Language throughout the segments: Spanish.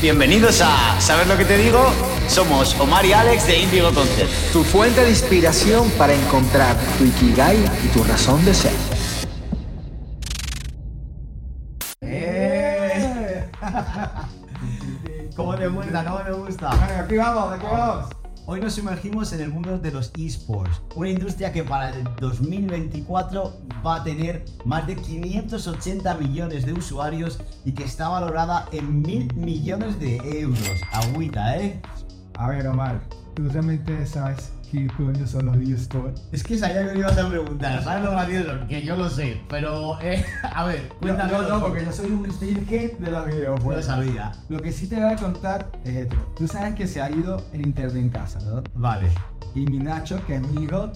Bienvenidos a ¿Sabes lo que te digo? Somos Omar y Alex de Indigo Concept. Tu fuente de inspiración para encontrar tu Ikigai y tu razón de ser. ¡Eh! ¿Cómo te gusta? ¿Cómo me gusta? Aquí vamos, aquí vamos. Hoy nos sumergimos en el mundo de los esports, una industria que para el 2024 va a tener más de 580 millones de usuarios y que está valorada en mil millones de euros. Agüita, ¿eh? A ver, Omar, ¿tú realmente sabes qué coño son los eSports? Es que sabía que me ibas a preguntar, ¿sabes lo gracioso? Que yo lo sé, pero, eh, a ver, cuéntame. No, no, porque yo soy un sneakerhead de los No lo videojuegos. sabía. Lo que sí te voy a contar es esto. Tú sabes que se ha ido el internet en casa, ¿no? Vale. Y mi Nacho, que es mi hijo,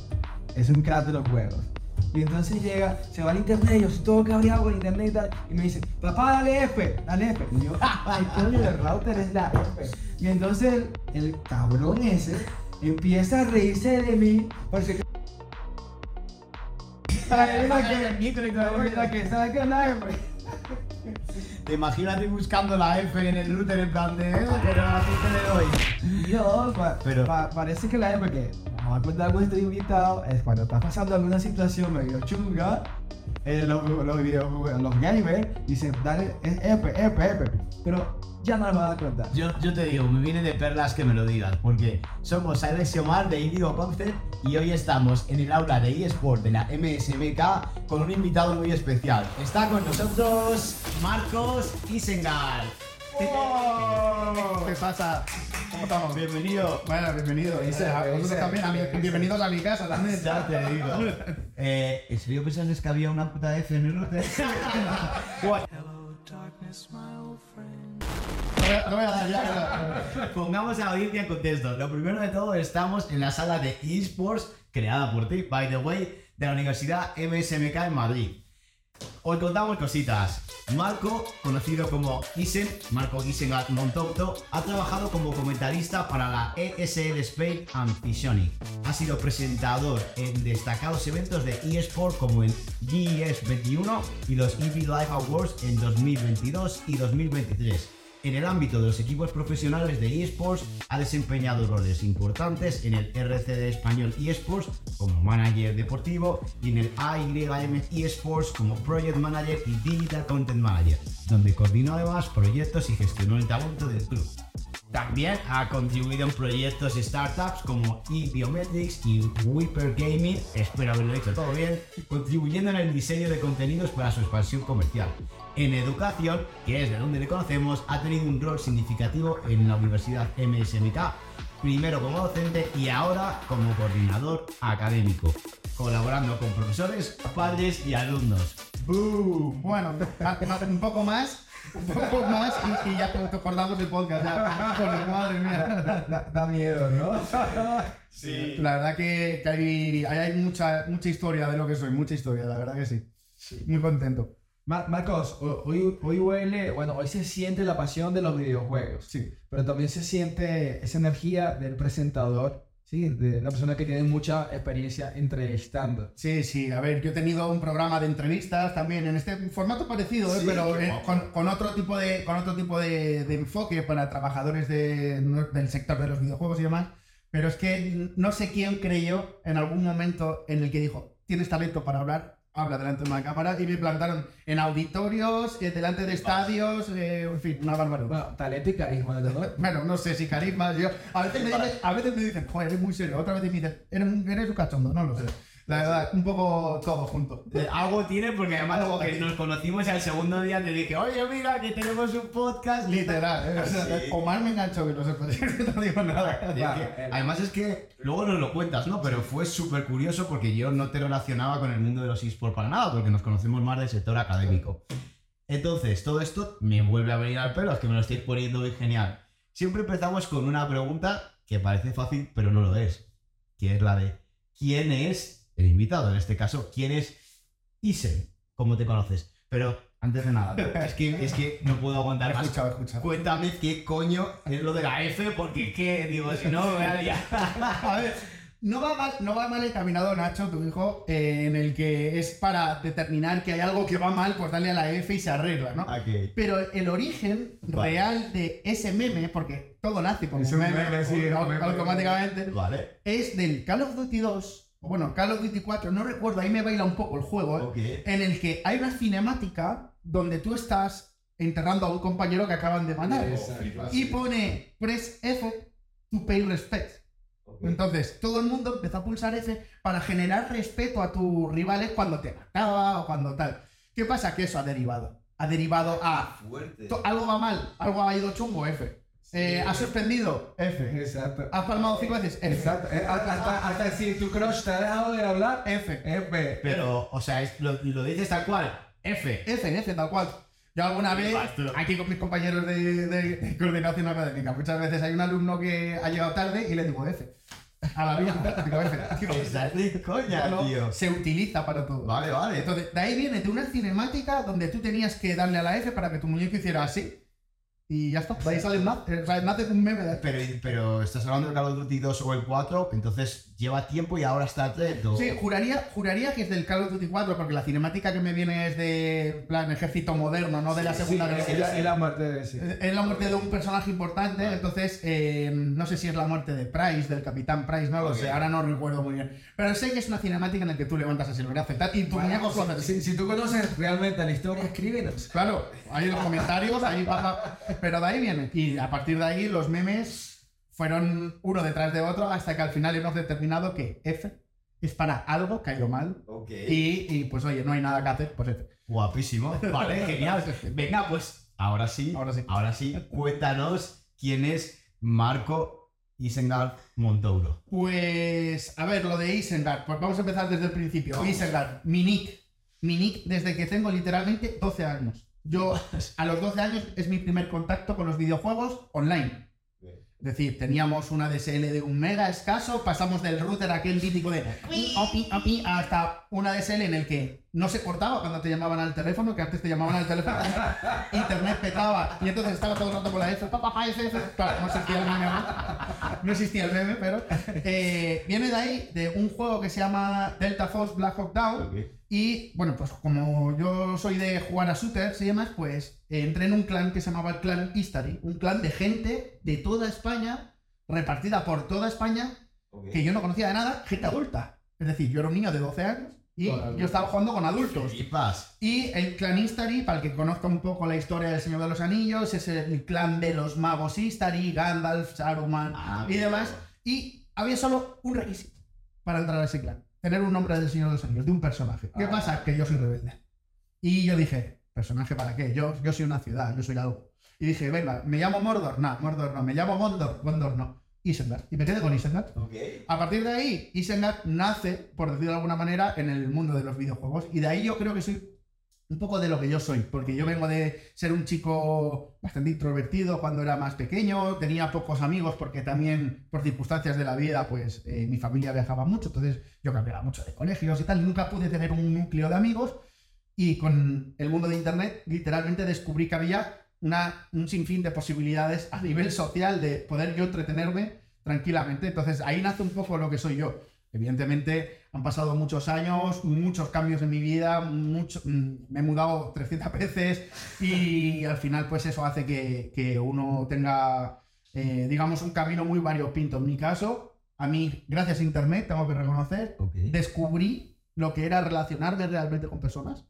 es un crack de los juegos. Y entonces llega, se va al internet, yo estoy todo cabreado con internet y tal, y me dice, papá, dale F, dale F. Y yo, ay, coño, el router es la F. Y entonces el, el cabrón ese empieza a reírse de mí, porque que... Te imagínate buscando la F en el router en plan de, eh, pero a ti te le doy. Dios, pa- Pero- pa- parece que la F que vamos a contar estoy invitado es cuando está pasando alguna situación medio chunga, eh, los, los, videojuegos- los gamers dicen, dale es F, F, F. Pero ya no lo van a contar. Yo, yo te digo, me viene de perlas que me lo digas, porque somos Alex y Omar de Indigo Concept y hoy estamos en el aula de eSport de la MSMK con un invitado muy especial. Está con nosotros Marcos Isengal. ¿Qué pasa? ¿Cómo estamos? Bienvenido. Bueno, bienvenido. Y se- a vosotros también, a mí- bienvenidos a mi casa también. Ya te digo. Eh, ¿En serio pensaste que había una puta F en el router? No a- dar. Pongamos a audiencia en contexto. Lo primero de todo, estamos en la sala de eSports creada por ti, by the way, de la Universidad MSMK en Madrid. Os contamos cositas. Marco, conocido como Isen, Marco Isen Montonto, ha trabajado como comentarista para la ESL Spain and. Ha sido presentador en destacados eventos de eSport como en GES 21 y los EV Live Awards en 2022 y 2023. En el ámbito de los equipos profesionales de eSports, ha desempeñado roles importantes en el RCD Español eSports como manager deportivo y en el AYM eSports como project manager y digital content manager, donde coordinó además proyectos y gestionó el talento del club. También ha contribuido en proyectos y startups como eBiometrics y Whipper Gaming, espero haberlo hecho todo bien, contribuyendo en el diseño de contenidos para su expansión comercial. En educación, que es de donde le conocemos, ha tenido un rol significativo en la Universidad MSMK, primero como docente y ahora como coordinador académico, colaborando con profesores, padres y alumnos. Boom. Bueno, ma- ma- un poco más, un poco más y, y ya te, acordamos del podcast. Ya. Madre mía. Da, da- da miedo, ¿no? Sí. La verdad que, que hay, hay, mucha, mucha historia de lo que soy, mucha historia, la verdad que sí. Muy contento. Mar- Marcos, ho- hoy, hoy huele, bueno, hoy se siente la pasión de los videojuegos, Sí. pero también se siente esa energía del presentador, ¿sí? De la persona que tiene mucha experiencia entrevistando. Sí, sí, a ver, yo he tenido un programa de entrevistas también en este formato parecido, ¿eh? Pero eh, con, con otro tipo de, con otro tipo de, de enfoque para trabajadores de- del sector de los videojuegos y demás. Pero es que no sé quién creyó en algún momento en el que dijo, tienes talento para hablar, habla delante de una cámara, y me plantaron en auditorios, eh, delante de estadios, eh, en fin, una barbaridad. Bueno, talento y carisma, ¿no? Bueno, no sé si carisma, yo... A veces me dicen, a veces me dicen joder, eres muy serio. Otra vez me dicen, eres, eres un cachondo, no lo sé. La verdad, un poco todo junto. Eh, Algo tiene porque además como que nos conocimos y al segundo día te dije, oye mira que tenemos un podcast. Literal, ¿eh? O sea, Sí. Omar me enganchó que no se puede no digo nada. Que, además es que luego nos lo cuentas, ¿no? Pero fue súper curioso porque yo no te relacionaba con el mundo de los esports para nada, porque nos conocemos más del sector académico. Entonces, todo esto me vuelve a venir al pelo, es que me lo estáis poniendo muy genial. Siempre empezamos con una pregunta que parece fácil, pero no lo es. Que es la de ¿quién es el invitado? En este caso, ¿quién es Isen? ¿Cómo te conoces? Pero antes de nada, es que, es que no puedo aguantar más. Escucha, escucha. Cuéntame qué coño es lo de la F, porque qué, digo, si no, me voy a ver, No va mal, no va mal encaminado, Nacho, tu hijo, eh, en el que es para determinar que hay algo que va mal, pues darle a la F y se arregla, ¿no? Pero el origen Vale. real de ese meme, porque todo nace como Es un un meme, meme, sí, au- un meme. automáticamente, Vale. es del Call of Duty 2, o bueno, Call of Duty 4, no recuerdo, ahí me baila un poco el juego, ¿eh? En el que hay una cinemática donde tú estás enterrando a un compañero que acaban de matar. Exacto. Y pone press F to pay respect. Entonces, todo el mundo empezó a pulsar F para generar respeto a tus rivales cuando te mataba o cuando tal. ¿Qué pasa? Que eso ha derivado. Ha derivado a Fuerte. to- algo va mal, algo ha ido chungo, F. Eh, ¿Has suspendido? F. Exacto. ¿Has palmado cinco veces? F. Exacto. Eh, Hasta, hasta si tu crush te ha dejado de hablar, F. F. Pero, o sea, es- lo, lo dices tal cual. F. F, F, tal cual. Yo alguna vez, aquí con mis compañeros de, de- de coordinación académica, muchas veces hay un alumno que ha llegado tarde y le digo F. A la vida, digo F. Coña, no, tío. se utiliza para todo. Vale, vale. Entonces, de ahí viene de una cinemática donde tú tenías que darle a la F para que tu muñeco hiciera así. Y ya está. De ahí sale nace, o sea, nace un meme Pero, pero estás hablando del Call of Duty 2 o el 4, entonces lleva tiempo y ahora está atento. Sí, juraría, juraría que es del Call of Duty 4, porque la cinemática que me viene es de plan ejército moderno, no de la Segunda Guerra es Mundial. la, es la muerte de Es la muerte de un personaje importante, entonces eh, no sé si es la muerte de Price, del Capitán Price, no lo sé, ahora no recuerdo muy bien. Pero sé que es una cinemática en la que tú levantas a aceptar y tu muñeco flota así. Si, si tú conoces realmente la historia, escríbenos. Claro, hay los comentarios, ahí pasa, pero de ahí viene. Y a partir de ahí los memes fueron uno detrás de otro hasta que al final hemos determinado que F es para algo que ha ido mal. Y, y, pues oye, no hay nada que hacer, pues F. Guapísimo. Vale, genial. Venga, pues ahora sí. Ahora sí. Ahora sí. Cuéntanos quién es Marco Isengard Montouro. Pues, a ver, lo de Isengard, pues vamos a empezar desde el principio. Isengard, mi nick. Mi nick desde que tengo literalmente 12 años. Yo, a los 12 años, es mi primer contacto con los videojuegos online. Es decir, teníamos una DSL de un mega escaso, pasamos del router aquel típico de opi, opi, hasta una DSL en el que no se cortaba cuando te llamaban al teléfono, que antes te llamaban al teléfono, internet petaba y entonces estaba todo el rato con la F, papá, papá, F, F. Claro, no existía el meme, ¿no? no existía el meme, pero eh, viene de ahí, de un juego que se llama Delta Force Black Hawk Down. Y bueno, pues como yo soy de jugar a shooters y demás, pues eh, entré en un clan que se llamaba el clan History, un clan de gente de toda España, repartida por toda España, que yo no conocía de nada, gente adulta. Es decir, yo era un niño de 12 años y yo estaba jugando con adultos. Flipas. Y el clan Istari, para el que conozca un poco la historia del Señor de los Anillos, es el clan de los magos Istari, Gandalf, Saruman Ah, y demás. Y había solo un requisito para entrar a ese clan. Tener un nombre del Señor de los Anillos, de un personaje. ¿Qué Ah. pasa? Que yo soy rebelde. Y yo dije, ¿personaje para qué? Yo, yo soy una ciudad, yo soy algo. Y dije, venga, ¿me llamo Mordor? No, Mordor no. ¿Me llamo Gondor? Gondor no. Isengard. Y me quedé con Isengard. A partir de ahí, Isengard nace, por decirlo de alguna manera, en el mundo de los videojuegos. Y de ahí yo creo que soy un poco de lo que yo soy. Porque yo vengo de ser un chico bastante introvertido cuando era más pequeño. Tenía pocos amigos porque también, por circunstancias de la vida, pues eh, mi familia viajaba mucho. Entonces yo cambiaba mucho de colegios y tal. Nunca pude tener un núcleo de amigos. Y con el mundo de Internet, literalmente descubrí que había una, un sinfín de posibilidades a nivel social de poder yo entretenerme tranquilamente. Entonces ahí nace un poco lo que soy yo. Evidentemente han pasado muchos años, muchos cambios en mi vida, mucho, mm, me he mudado 300 veces y al final pues eso hace que, que uno tenga, eh, digamos, un camino muy variopinto. En mi caso, a mí, gracias a Internet, tengo que reconocer, Ok. descubrí lo que era relacionarme realmente con personas.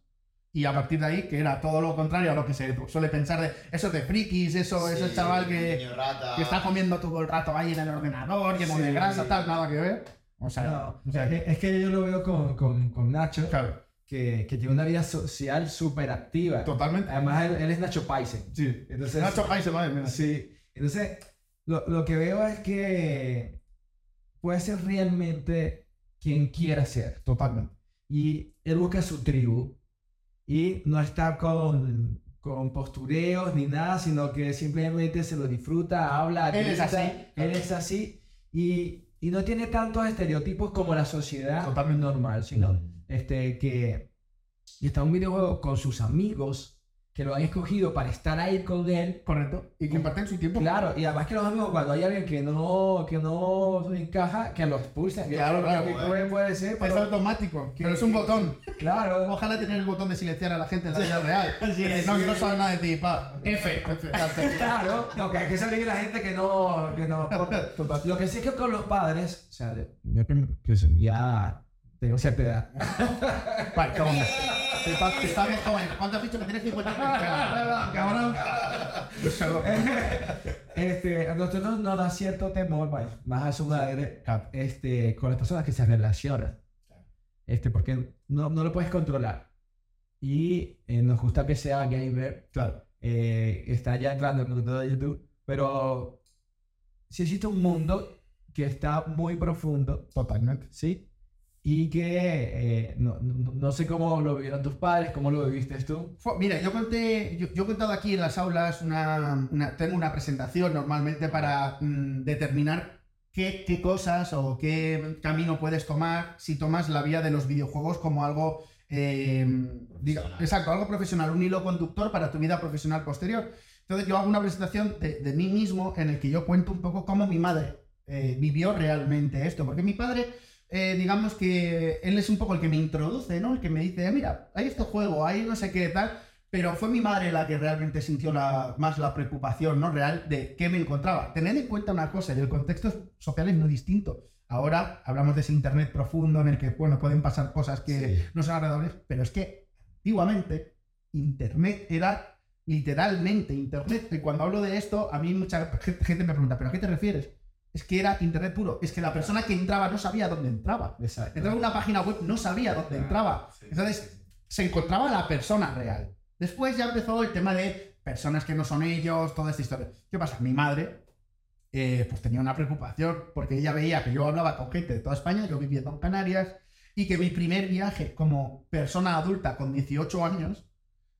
Y a partir de ahí, que era todo lo contrario a lo que se suele pensar de eso de frikis, eso, Sí, chaval que, que está comiendo todo el rato ahí en el ordenador, lleno de Sí. grasa, tal, nada que ver. O sea, No, o sea, es, es que yo lo veo con, con, con Nacho, claro, que, que tiene una vida social súper activa. totalmente. Además, él, él es Nacho Paisen. Sí. Entonces, Nacho País, madre mía. Sí, entonces lo, lo que veo es que puede ser realmente quien quiera ser. Totalmente. Y él busca su tribu y no está con, con postureos ni nada, sino que simplemente se lo disfruta, habla. Él es así. Él es así y, y no tiene tantos estereotipos como la sociedad Totalmente. normal, sino este, que y está un videojuego con sus amigos que lo han escogido para estar ahí con él. Correcto. Y comparten su tiempo. Claro, y además que los amigos, cuando hay alguien que no, que no encaja, que lo expulsen. Que- Claro, claro. que puede, puede ser, Es pero, automático. Pero es un botón. claro. Ojalá tener el botón de silenciar a la gente en la vida real. No, que no sabe nada de ti. Pa. F. F. Claro, no, que hay que salir la gente que no, que no Lo que sí es que con los padres, o sea, yo ya tengo cierta edad. Vale, cabrón. Te te bien joven. ¿Cuánto has dicho que tienes 50 años? Cabrón. Este, a nosotros nos da cierto temor, vaya, más a su madre, este, con las personas que se relacionan. Este, porque no, no lo puedes controlar. Y eh, nos gusta que sea gamer. Claro. eh, está ya entrando en el mundo de YouTube. Pero sí existe un mundo que está muy profundo, Totalmente. ¿sí? Y que eh, no, no, sé cómo lo vivieron tus padres, cómo lo viviste tú. Mira, yo conté, yo, yo he contado aquí en las aulas una, una- tengo una presentación normalmente para mm, determinar qué, qué cosas o qué camino puedes tomar si tomas la vía de los videojuegos como algo, eh, diga- exacto, algo profesional, un hilo conductor para tu vida profesional posterior. Entonces yo hago una presentación de, de mí mismo en el que yo cuento un poco cómo mi madre eh, vivió realmente esto, porque mi padre eh, digamos que él es un poco el que me introduce, ¿no? El que me dice, mira, hay este juego, hay no sé qué tal, pero fue mi madre la que realmente sintió la, más la preocupación, ¿no? Real de qué me encontraba. Tened en cuenta una cosa, el contexto social es muy distinto. Ahora hablamos de ese internet profundo en el que, bueno, pueden pasar cosas que no son agradables, pero es que antiguamente internet era literalmente internet. Y cuando hablo de esto, a mí mucha gente me pregunta, ¿pero a qué te refieres? Es que era internet puro. Es que la persona que entraba no sabía dónde entraba. Exacto. Entraba en una página web, no sabía dónde entraba. Entonces, se encontraba la persona real. Después ya empezó el tema de personas que no son ellos, toda esta historia. ¿Qué pasa? Mi madre, eh, pues tenía una preocupación, porque ella veía que yo hablaba con gente de toda España, yo vivía en Canarias, y que mi primer viaje como persona adulta con 18 años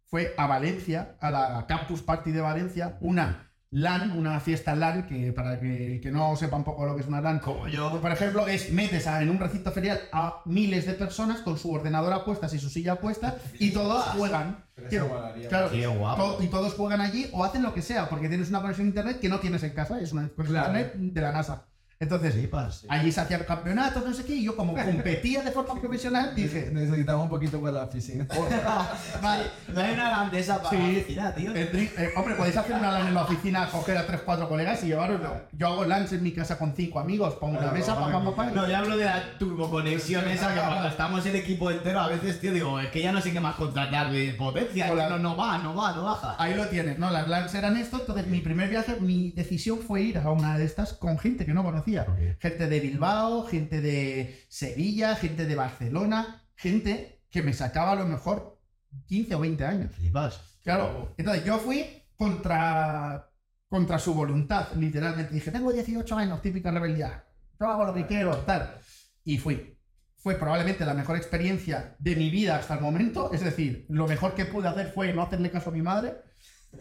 fue a Valencia, a la Campus Party de Valencia, una LAN, una fiesta LAN, que para que, que no sepa un poco lo que es una LAN, Como yo. por ejemplo, es metes a- en un recinto ferial a miles de personas con su ordenador puestas y su silla puesta y todos juegan. Quiero- claro, Qué guapo. to- y todos juegan allí o hacen lo que sea, porque tienes una conexión a internet que no tienes en casa, es una conexión a Claro. internet de la NASA. Entonces, Flipas. allí se hacían campeonatos, no sé qué, y yo como competía de forma profesional, dije, Necesitamos un poquito para la oficina. vale, No hay una grandeza para Sí. la oficina, tío. Eh, hombre, podéis hacer una LAN en la oficina, coger a 3-4 colegas y llevaroslo. Yo hago LANs en mi casa con 5 amigos, pongo una mesa, pa, pa, pa, pa, No, yo hablo de la turboconexión esa que cuando estamos el equipo entero a veces, tío, digo, es que ya no sé qué más contratar de potencia. No, no va, no va, no baja. Ahí lo tienes, ¿no? Las LANs eran esto, entonces mi primer viaje, mi decisión fue ir a una de estas con gente que no conocía. Gente de Bilbao, gente de Sevilla, gente de Barcelona, gente que me sacaba a lo mejor 15 o 20 años. Flipas. Claro, entonces yo fui contra, contra su voluntad, literalmente. Dije, tengo 18 años, típica rebeldía. Yo hago lo que quiero, tal. Y fui. Fue probablemente la mejor experiencia de mi vida hasta el momento. Es decir, lo mejor que pude hacer fue no hacerle caso a mi madre,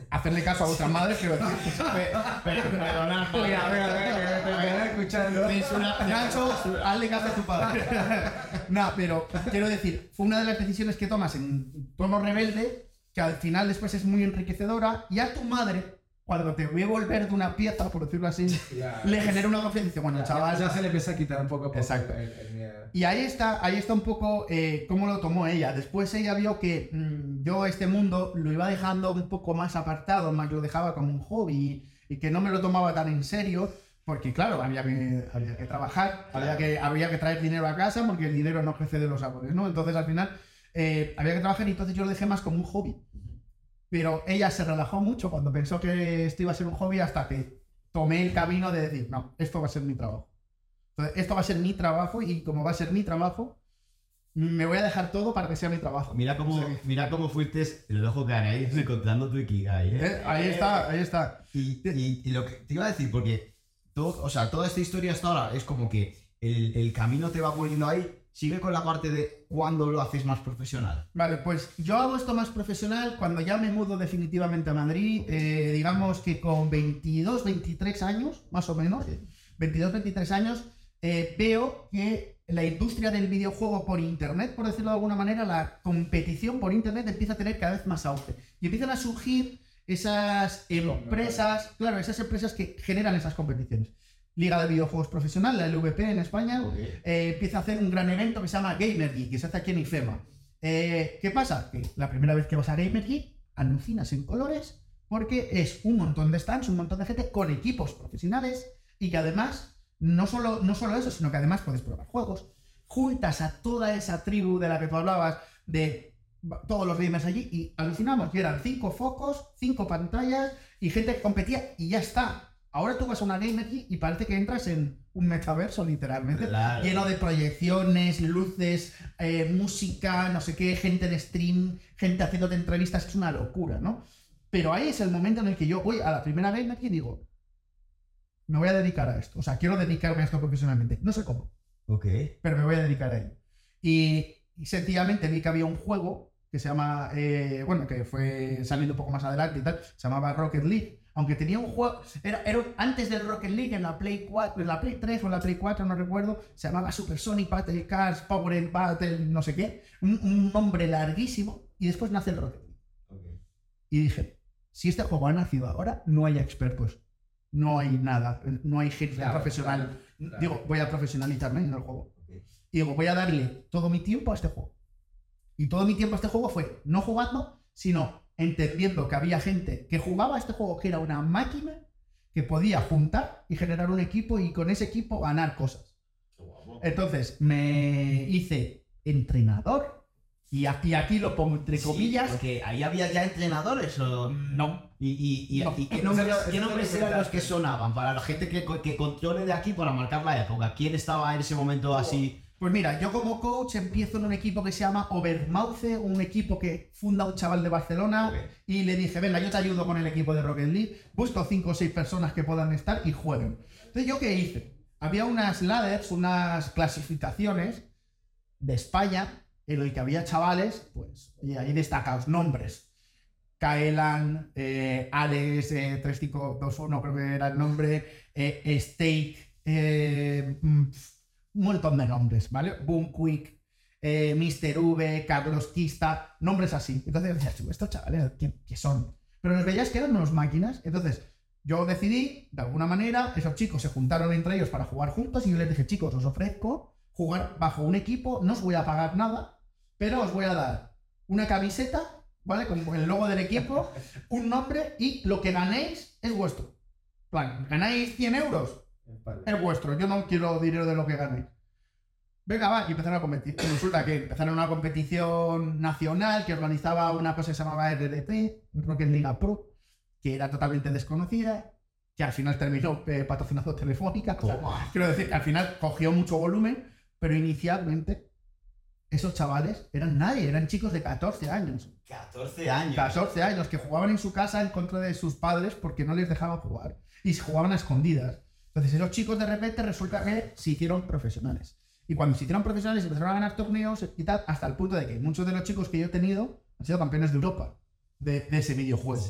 hacerle caso a otras madres, quiero decir. Fue- Perdona, Venga, venga, venga, que te quedé escuchando. Nacho, hazle caso a tu padre. no, pero quiero decir, fue una de las decisiones que tomas en tono rebelde, que al final después es muy enriquecedora, y a tu madre, cuando te ve volver de una pieza, por decirlo así, le genera una confianza y dice, bueno, chaval, Ya se le empieza a quitar un poco Exacto. el, el miedo. y ahí está, ahí está un poco eh, cómo lo tomó ella. Después ella vio que mm, yo este mundo lo iba dejando un poco más apartado, más lo dejaba como un hobby y que no me lo tomaba tan en serio. Porque claro, había que, había que trabajar, había que, había que traer dinero a casa porque el dinero no crece de los árboles, ¿no? Entonces al final eh, había que trabajar y entonces yo lo dejé más como un hobby. Pero ella se relajó mucho cuando pensó que esto iba a ser un hobby hasta que tomé el camino de decir, no, esto va a ser mi trabajo. Entonces, esto va a ser mi trabajo y como va a ser mi trabajo, me voy a dejar todo para que sea mi trabajo. Mira cómo, mira cómo fuiste, dejo caer ahí, encontrando tu Ikigai, ¿eh? Eh, Ahí está, ahí está. Y, y- y lo que te iba a decir, porque todo, o sea, toda esta historia hasta ahora es como que el, el camino te va poniendo ahí, sigue con la parte de cuándo lo haces más profesional. Vale, pues yo hago esto más profesional cuando ya me mudo definitivamente a Madrid, eh, digamos que con 22, 23 años, más o menos, 22, 23 años, eh, veo que la industria del videojuego por internet, por decirlo de alguna manera, la competición por internet empieza a tener cada vez más auge. Y empiezan a surgir esas empresas, claro, esas empresas que generan esas competiciones. Liga de Videojuegos Profesional, la LVP en España, eh, empieza a hacer un gran evento que se llama Gamer Geek, que se hace aquí en IFEMA. Eh, ¿Qué pasa? Que la primera vez que vas a Gamer Geek, alucinas en colores porque es un montón de stands, un montón de gente con equipos profesionales y que además, no solo, no solo eso, sino que además puedes probar juegos. Juntas a toda esa tribu de la que tú hablabas, de todos los gamers allí, y alucinamos, y eran cinco focos, cinco pantallas y gente que competía y ya está. Ahora tú vas a una Gamer Geek y parece que entras en un metaverso, literalmente, Claro. lleno de proyecciones, luces, eh, música, no sé qué, gente de stream, gente haciéndote entrevistas, es una locura, ¿no? Pero ahí es el momento en el que yo voy a la primera Gamer Geek y digo, me voy a dedicar a esto, o sea, quiero dedicarme a esto profesionalmente. No sé cómo, Ok. pero me voy a dedicar a ello. Y, y sencillamente vi que había un juego que se llama, eh, bueno, que fue saliendo un poco más adelante y tal, se llamaba Rocket League. Aunque tenía un juego, era, era antes del Rocket League en la Play 4, en la Play 3 o en la Play 4, no recuerdo, se llamaba Super Sonic Battle Cars, Power Battle, no sé qué, un, un nombre larguísimo, y después nace el Rocket League. Y dije, si este juego ha nacido ahora, no hay expertos, no hay nada, no hay gente Claro, profesional. claro. Digo, voy a profesionalizarme en el juego. Y digo, voy a darle todo mi tiempo a este juego. Y todo mi tiempo a este juego fue no jugando, sino entendiendo que había gente que jugaba este juego que era una máquina que podía juntar y generar un equipo y con ese equipo ganar cosas. Entonces me hice entrenador y aquí, aquí lo pongo entre comillas. Porque ahí había ya entrenadores o. No, ¿Y, y, y, No. y qué nombres, nombres eran los que sonaban? Para la gente que, que controle de aquí para marcar la época. ¿Quién estaba en ese momento así? Pues mira, yo como coach empiezo en un equipo que se llama Overmauce, un equipo que funda un chaval de Barcelona, y le dije, venga, yo te ayudo con el equipo de Rocket League, busco cinco o seis personas que puedan estar y jueguen. Entonces, ¿yo qué hice? Había unas ladders, unas clasificaciones de España, en el que había chavales, pues, y ahí destacados nombres. Kaelan, eh, Alex, eh, 3521 creo que era el nombre, eh, Steak, eh, mm, un montón de nombres, ¿vale? Boom Quick, eh, Mr. V, Carlos Quista, nombres así. Entonces decías, "Tú, estos chavales, ¿qué, qué son? Pero nos veías que eran unos máquinas. Entonces yo decidí, de alguna manera, esos chicos se juntaron entre ellos para jugar juntos y yo les dije, chicos, os ofrezco jugar bajo un equipo, no os voy a pagar nada, pero os voy a dar una camiseta, ¿vale? Con el logo del equipo, un nombre y lo que ganéis es vuestro. Plan, ganáis 100 euros, es vuestro, yo no quiero dinero de lo que ganéis. Venga, va, y empezaron a competir. Resulta que empezaron una competición nacional que organizaba una cosa que se llamaba RDP, Rocket Liga Pro, que era totalmente desconocida, que al final terminó eh, patrocinado Telefónica. O sea, quiero decir que al final cogió mucho volumen, pero inicialmente esos chavales eran nadie, eran chicos de 14 años. 14 años. 14 años que jugaban en su casa en contra de sus padres porque no les dejaban jugar y se jugaban a escondidas. Entonces esos chicos de repente resulta que se hicieron profesionales. Y cuando se hicieron profesionales empezaron a ganar torneos y tal, hasta el punto de que muchos de los chicos que yo he tenido han sido campeones de Europa de, de ese videojuego.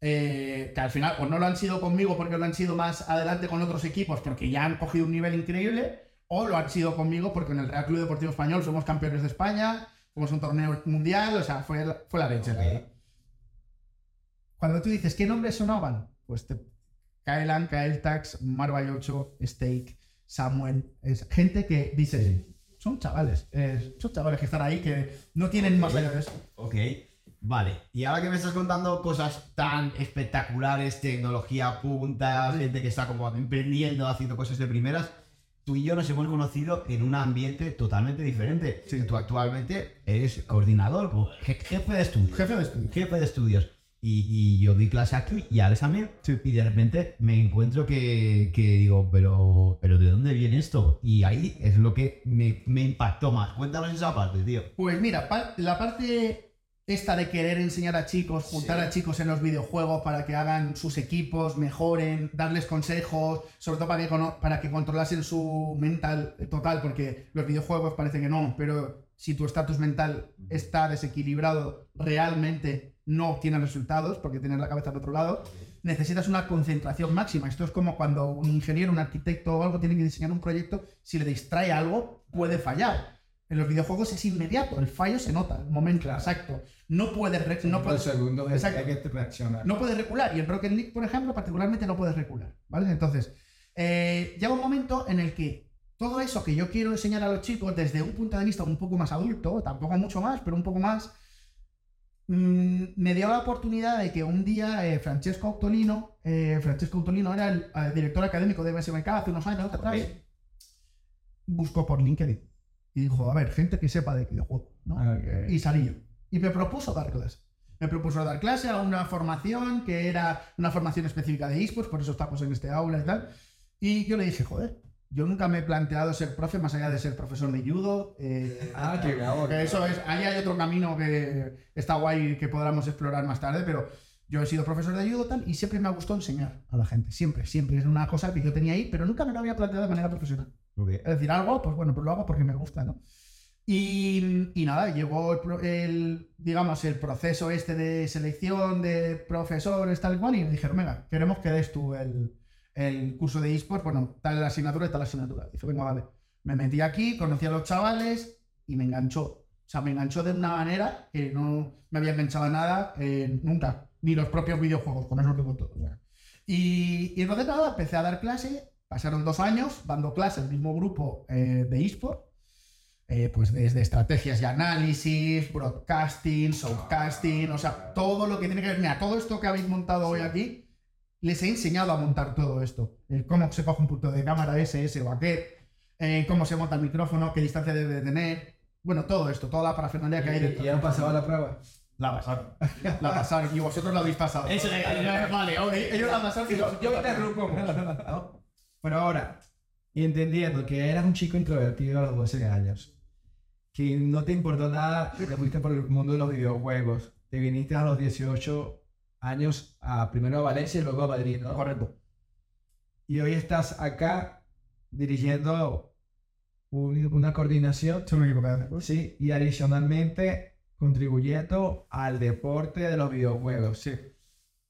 Eh, que al final o no lo han sido conmigo porque lo han sido más adelante con otros equipos porque ya han cogido un nivel increíble o lo han sido conmigo porque en el Real Club Deportivo Español somos campeones de España, somos un torneo mundial, o sea, fue, la- fue la leche. verdad. Cuando tú dices, ¿qué nombres sonaban? Pues te... Kaelan, Kaeltax, Marvay 8, Steak, Samuel, es gente que dice, son chavales, eh, son chavales que están ahí que no tienen más allá de eso. Ok, vale. Y ahora que me estás contando cosas tan espectaculares, tecnología punta, gente que está como emprendiendo, haciendo cosas de primeras, tú y yo nos hemos conocido en un ambiente totalmente diferente. Tú actualmente eres coordinador, jefe de estudios. Jefe de estudio. Jefe de estudios. Y, y yo di clase aquí y Alex también. Y de repente me encuentro que, que digo, pero, pero ¿de dónde viene esto? Y ahí es lo que me, me impactó más. Cuéntanos esa parte, tío. Pues mira, pa- la parte esta de querer enseñar a chicos, juntar a chicos en los videojuegos para que hagan sus equipos, mejoren, darles consejos, sobre todo para que, para que controlasen su mental total, porque los videojuegos parece que no, pero si tu estatus mental está desequilibrado realmente, no obtienes resultados porque tienes la cabeza al otro lado, necesitas una concentración máxima. Esto es como cuando un ingeniero, un arquitecto o algo tiene que diseñar un proyecto, si le distrae algo, puede fallar. En los videojuegos es inmediato, el fallo se nota, el momento Claro. exacto. No puedes, re- no puedes, segundo Exacto. hay que reaccionar. no puedes recular. Y en Rocket League, por ejemplo, particularmente no puedes recular. ¿Vale? Entonces, eh, llega un momento en el que todo eso que yo quiero enseñar a los chicos desde un punto de vista un poco más adulto, tampoco mucho más, pero un poco más, mm, me dio la oportunidad de que un día eh, Francesco Autolino, eh, Francesco Autolino era el, eh, director académico de BSMK hace unos años atrás, buscó por LinkedIn y dijo, a ver, gente que sepa de videojuegos, ¿no? Ah, ok. Y salí yo. Y me propuso dar clase. Me propuso dar clase a una formación que era una formación específica de esports, por eso estamos en este aula y tal. Y yo le dije, joder, yo nunca me he planteado ser profe más allá de ser profesor de judo. eh, Ah, qué que eso es, ahí hay otro camino que está guay que podamos explorar más tarde, pero yo he sido profesor de judo tal, y siempre me ha gustado enseñar a la gente, siempre, siempre. Es una cosa que yo tenía ahí, pero nunca me lo había planteado de manera profesional. Es decir, algo, pues bueno, pues lo hago porque me gusta, ¿no? Y, y nada, llegó el, el, digamos, el proceso este de selección de profesores, tal cual, y me dijeron, venga, queremos que des tú el, el curso de eSports, bueno, tal asignatura y tal asignatura. Dice, venga, vale. Me metí aquí, conocí a los chavales y me enganchó. O sea, me enganchó de una manera que no me había enganchado a nada eh, nunca, ni los propios videojuegos, con eso os digo todo. o sea. Y, y entonces nada, empecé a dar clase, pasaron dos años dando clase el mismo grupo eh, de eSport, eh, pues desde estrategias y análisis, broadcasting, showcasting, o sea, todo lo que tiene que ver, mira, todo esto que habéis montado hoy aquí, les he enseñado a montar todo esto, el cómo se coge un punto de cámara, SS o aquel, eh, cómo se monta el micrófono, qué distancia debe de tener, bueno, todo esto, toda la parafernalia que hay ¿Y han pasado la prueba? La pasaron. La pasaron. Y vosotros la habéis pasado. Eso, eh, eh, vale, ok, ellos la pasaron y yo, Yo interrumpo. ¿no? Pero ahora, y entendiendo que eras un chico introvertido a los 12 años, que no te importó nada, te fuiste por el mundo de los videojuegos, te viniste a los 18 años a primero a Valencia y luego a Madrid, ¿no? Correcto. Y hoy estás acá dirigiendo un- una coordinación, sí, y adicionalmente contribuyendo al deporte de los videojuegos, sí.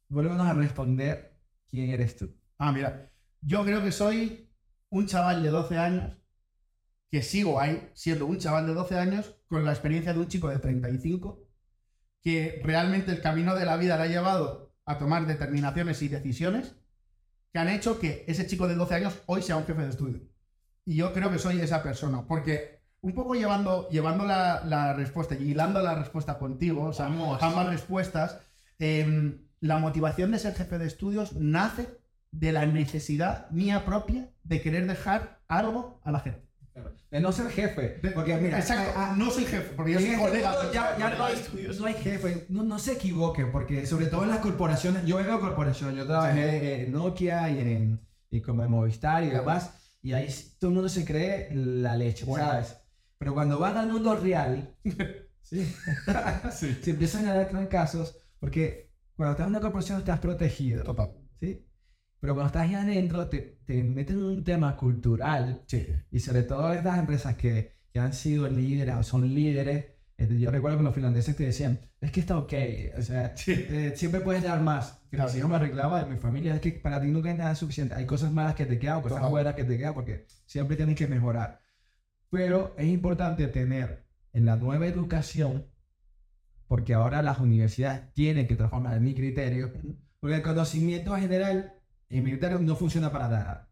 Vuélvenos a responder quién eres tú. Ah, mira. Yo creo que soy un chaval de 12 años que sigo ahí siendo un chaval de 12 años con la experiencia de un chico de 35 que realmente el camino de la vida le ha llevado a tomar determinaciones y decisiones que han hecho que ese chico de 12 años hoy sea un jefe de estudio. Y yo creo que soy esa persona, porque un poco llevando, llevando la, la respuesta y hilando la respuesta contigo, o sea, ambas respuestas, em, la motivación de ser jefe de estudios nace de la necesidad mía propia de querer dejar algo a la gente. De no ser jefe. Porque mira, Exacto, ah, no soy jefe, porque yo soy este colega. ya, ya no, hay, no hay jefe, no, no se equivoquen, porque sobre todo en las corporaciones, yo vengo de corporación, yo trabajé en Nokia y, en, y como en Movistar y demás, y ahí todo el mundo se cree la leche, ¿sabes? Pero cuando van al mundo real, sí, se empiezan a dar trancazos, porque cuando estás en una corporación estás protegido, Total. ¿sí? Pero cuando estás ahí adentro, te, te meten en un tema cultural, Sí. y sobre todo estas empresas que, que han sido líderes o son líderes, eh, yo recuerdo que los finlandeses te decían, es que está ok, o sea, eh, siempre puedes dar más. Claro. si yo me arreglaba de mi familia, es que para ti nunca hay nada suficiente. Hay cosas malas que te quedan, cosas buenas que te quedan, porque siempre tienes que mejorar. Pero es importante tener en la nueva educación, porque ahora las universidades tienen que transformar en mi criterio, porque el conocimiento general mi criterio no funciona para nada.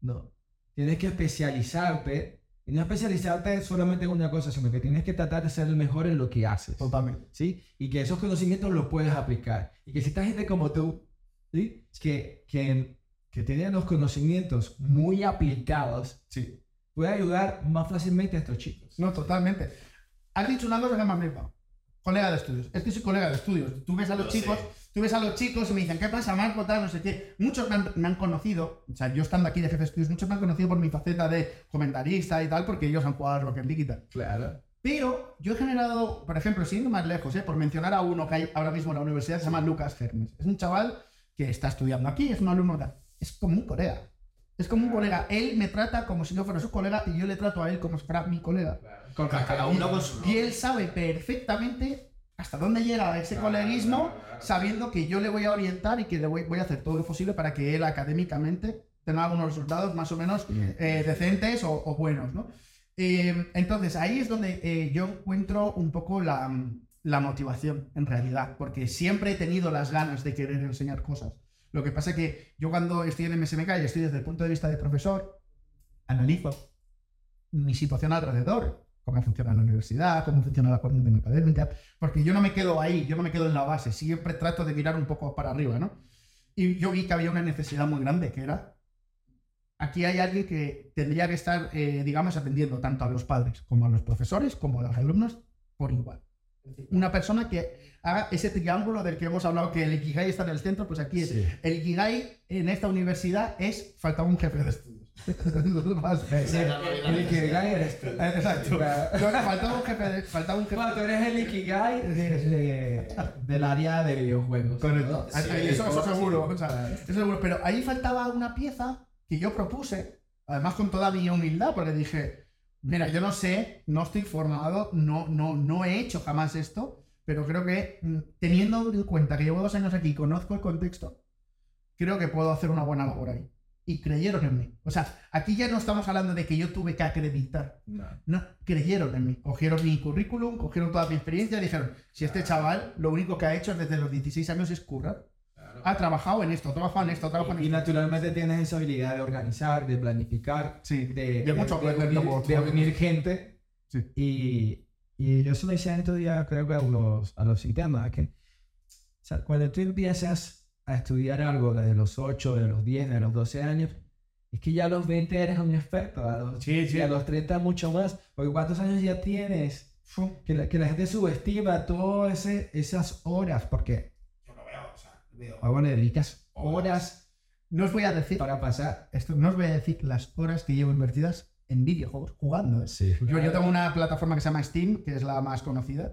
No. Tienes que especializarte, y no especializarte solamente en una cosa, sino que tienes que tratar de ser el mejor en lo que haces. Totalmente. ¿sí? Y que esos conocimientos los puedes aplicar. Y que si esta gente como tú, ¿sí? Que, que, que tiene los conocimientos muy aplicados, Sí. puede ayudar más fácilmente a estos chicos. No, totalmente. Has dicho una cosa que me ha. Colega de estudios. Es que soy colega de estudios. Tú ves a los chicos, tú ves a los chicos y me dicen, ¿qué pasa, Marco? Tal, no sé qué. Muchos me han, me han conocido, o sea, yo estando aquí de jefe de estudios, muchos me han conocido por mi faceta de comentarista y tal, porque ellos han jugado a Rocket League y tal. Claro. Pero yo he generado, por ejemplo, siguiendo más lejos, ¿eh? por mencionar a uno que hay ahora mismo en la universidad, se llama Lucas Hermes. Es un chaval que está estudiando aquí, es un alumno de... Es como un colega. Es como un colega. Él me trata como si yo fuera su colega y yo le trato a él como si fuera mi colega. Con cada uno con su Y él sabe perfectamente hasta dónde llega ese coleguismo sabiendo que yo le voy a orientar y que le voy, voy a hacer todo lo posible para que él académicamente tenga algunos resultados más o menos eh, decentes o, o buenos, ¿no? Eh, entonces ahí es donde eh, yo encuentro un poco la, la motivación en realidad, porque siempre he tenido las ganas de querer enseñar cosas. Lo que pasa es que yo cuando estoy en MSMK y estoy desde el punto de vista de profesor, analizo mi situación alrededor, cómo funciona la universidad, cómo funciona la comunidad académica, porque yo no me quedo ahí, yo no me quedo en la base, siempre trato de mirar un poco para arriba, ¿no? Y yo vi que había una necesidad muy grande, que era, aquí hay alguien que tendría que estar, eh, digamos, atendiendo tanto a los padres como a los profesores, como a los alumnos, por igual. Una persona que haga ese triángulo del que hemos hablado, que el Ikigai está en el centro, pues aquí es, Sí. el Ikigai en esta universidad es, faltaba un jefe de estudios. El Ikigai eres tú. Exacto. Faltaba un jefe de, faltaba un jefe Bueno, tú eres el Ikigai de- de- del área de videojuegos. Correcto. ¿no? Ah, eso, eso seguro. o sea, eso seguro. Pero ahí faltaba una pieza que yo propuse, además con toda mi humildad, porque dije, mira, yo no sé, no estoy formado, no, no, no he hecho jamás esto, pero creo que mm, teniendo en cuenta que llevo dos años aquí y conozco el contexto, creo que puedo hacer una buena labor ahí. Y creyeron en mí. O sea, aquí ya no estamos hablando de que yo tuve que acreditar. No, creyeron en mí. Cogieron mi currículum, cogieron toda mi experiencia y dijeron, si este chaval lo único que ha hecho desde los 16 años es currar. Ha trabajado en esto, ha trabajado en esto, ha trabajado en Y esto. naturalmente tienes esa habilidad de organizar, de planificar, Sí, de, de mucho de, aprender, unir, de unir gente. Sí. Y, y yo se lo decía estos días, creo que a los, a los sistemas, que o sea, cuando tú empiezas a estudiar algo desde los 8, de los 10, de los 12 años, es que ya a los 20 eres un experto, a los, Sí, sí. y a los 30 mucho más, porque ¿cuántos años ya tienes? Que la, que la gente subestima todas esas horas, porque veo, o sea, veo, ah, bueno, dedicas horas No os voy a decir, para pasar. esto, no os voy a decir las horas que llevo invertidas en videojuegos jugando. ¿eh? Sí. Yo, yo tengo una plataforma que se llama Steam, que es la más conocida.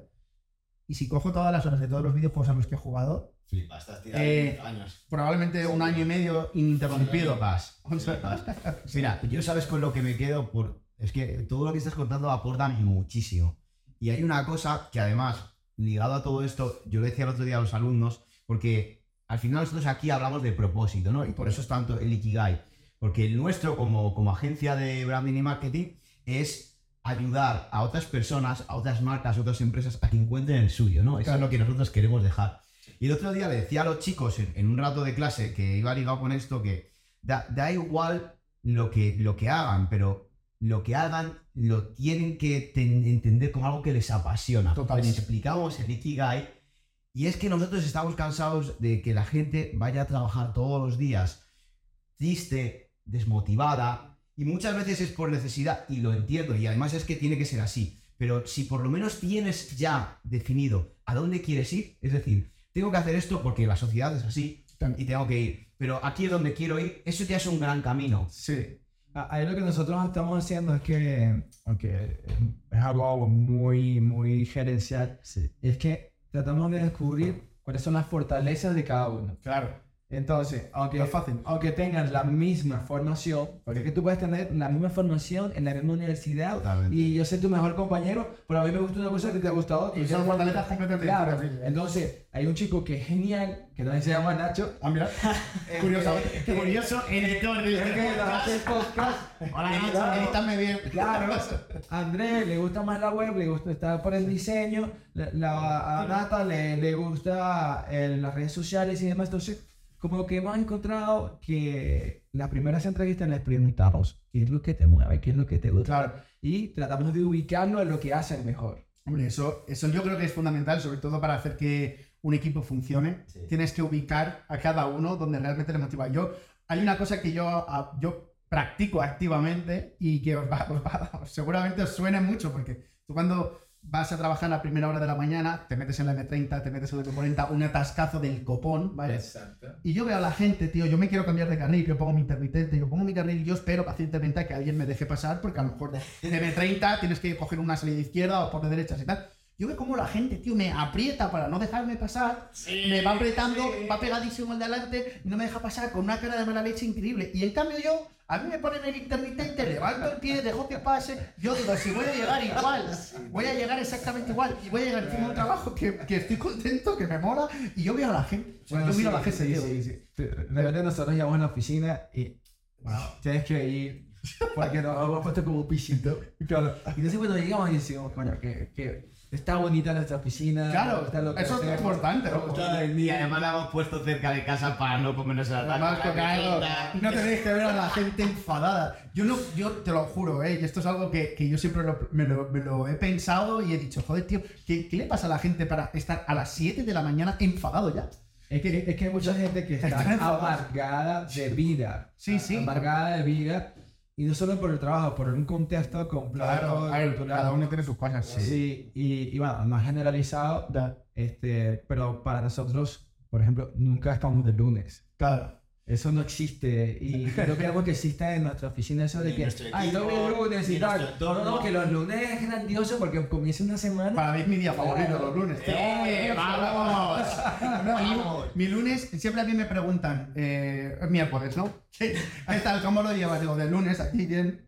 Y si cojo todas las horas de todos los videojuegos a los que he jugado, Flipa, estás tirando Eh, años. probablemente un año y medio ininterrumpido. Flipas. Mira, yo sabes con lo que me quedo por. Es que todo lo que estás contando aporta muchísimo. Y hay una cosa que además, ligado a todo esto, yo le decía el otro día a los alumnos, porque al final nosotros aquí hablamos de propósito, ¿no? Y por eso es tanto el Ikigai. Porque el nuestro, como, como agencia de branding y marketing, es ayudar a otras personas, a otras marcas, a otras empresas a que encuentren el suyo, ¿no? Eso es lo que nosotros queremos dejar. Y el otro día le decía a los chicos en, en un rato de clase que iba ligado con esto que da, da igual lo que, lo que hagan, pero lo que hagan lo tienen que ten- entender como algo que les apasiona. Total. Les explicamos el Ikigai y es que nosotros estamos cansados de que la gente vaya a trabajar todos los días triste, desmotivada y muchas veces es por necesidad y lo entiendo y además es que tiene que ser así. Pero si por lo menos tienes ya definido a dónde quieres ir, es decir, tengo que hacer esto porque la sociedad es así y tengo que ir, pero aquí es donde quiero ir, eso ya es un gran camino. sí. Ahí lo que nosotros estamos haciendo es que, aunque es algo muy, muy gerencial, es que tratamos de descubrir cuáles son las fortalezas de cada uno. Claro. Entonces, aunque, es fácil. aunque tengan la misma formación, porque que tú puedes tener la misma formación en la misma universidad Totalmente. y yo soy tu mejor compañero, pero a mí me gusta una cosa que te ha gustado. Y son fortalezas completamente Claro, entonces hay un chico que es genial, que también se llama Nacho. Ah, mira. Curioso. Qué curioso. editor. Hola, Nacho. Edítame bien. Claro, Andrés le gusta más la web, le gusta estar por el diseño, la, la- a Nata le, le gusta eh, las redes sociales y demás. Entonces, como que hemos encontrado que las primeras entrevistas les preguntamos qué es lo que te mueve, qué es lo que te gusta. Claro. Y tratamos de ubicarnos en lo que hacen mejor. Hombre, eso, eso yo creo que es fundamental, sobre todo para hacer que un equipo funcione. Sí. Tienes que ubicar a cada uno donde realmente le motiva. Yo, hay una cosa que yo, yo practico activamente y que os va, os va- seguramente os suene mucho, porque tú cuando vas a trabajar a la primera hora de la mañana, te metes en la M30, te metes en la M40, un atascazo del copón, ¿vale? Exacto. Y yo veo a la gente, tío, yo me quiero cambiar de carril, yo pongo mi intermitente, yo pongo mi carril y yo espero pacientemente a que alguien me deje pasar, porque a lo mejor de M30 tienes que coger una salida izquierda o por de derechas y tal. yo veo como la gente, tío, me aprieta para no dejarme pasar, me va apretando, va pegadísimo al delante y no me deja pasar con una cara de mala leche increíble. Y en cambio yo, a mí me ponen el intermitente, levanto el pie, dejo que pase, yo digo, si voy a llegar igual, voy a llegar exactamente igual y voy a llegar de un trabajo que, que estoy contento, que me mola y yo veo a la gente, yo miro a la gente, sí, sí, sí. De repente nosotros llegamos a la oficina y tienes que ir porque nos hemos puesto como pisito. Y claro, y entonces cuando llegamos y decimos, coño, que, que está bonita nuestra oficina. Claro, está lo que eso es importante, ¿no? el Y además la hemos puesto cerca de casa para no comernos la Además, porque algo- no tenéis que ver a la gente enfadada. Yo, no, yo te lo juro, ¿eh? y esto es algo que, que yo siempre lo- me, lo, me lo he pensado y he dicho, joder, tío, ¿qué, qué le pasa a la gente para estar a las 7 de la mañana enfadado ya? Es que, es que hay mucha gente que está amargada de vida. Sí, sí. Amargada de vida. Y no solo por el trabajo, por un contexto completo. cultural. tiene sus cosas, Sí, y, y bueno, no es generalizado, Da. este, pero para nosotros, por ejemplo, nunca estamos de lunes. Claro. Eso no existe. Y creo que algo que existe en nuestra oficina eso de que, ay, no el lunes y tal. No, no, que los lunes es grandioso porque comienza una semana. Para mí es mi día favorito, los lunes. ¡Eh, vamos! No, mi- lunes, siempre a mí me preguntan, eh, es miércoles, ¿no? ¿Qué qué tal? ¿Cómo lo llevas? Digo, de lunes aquí bien,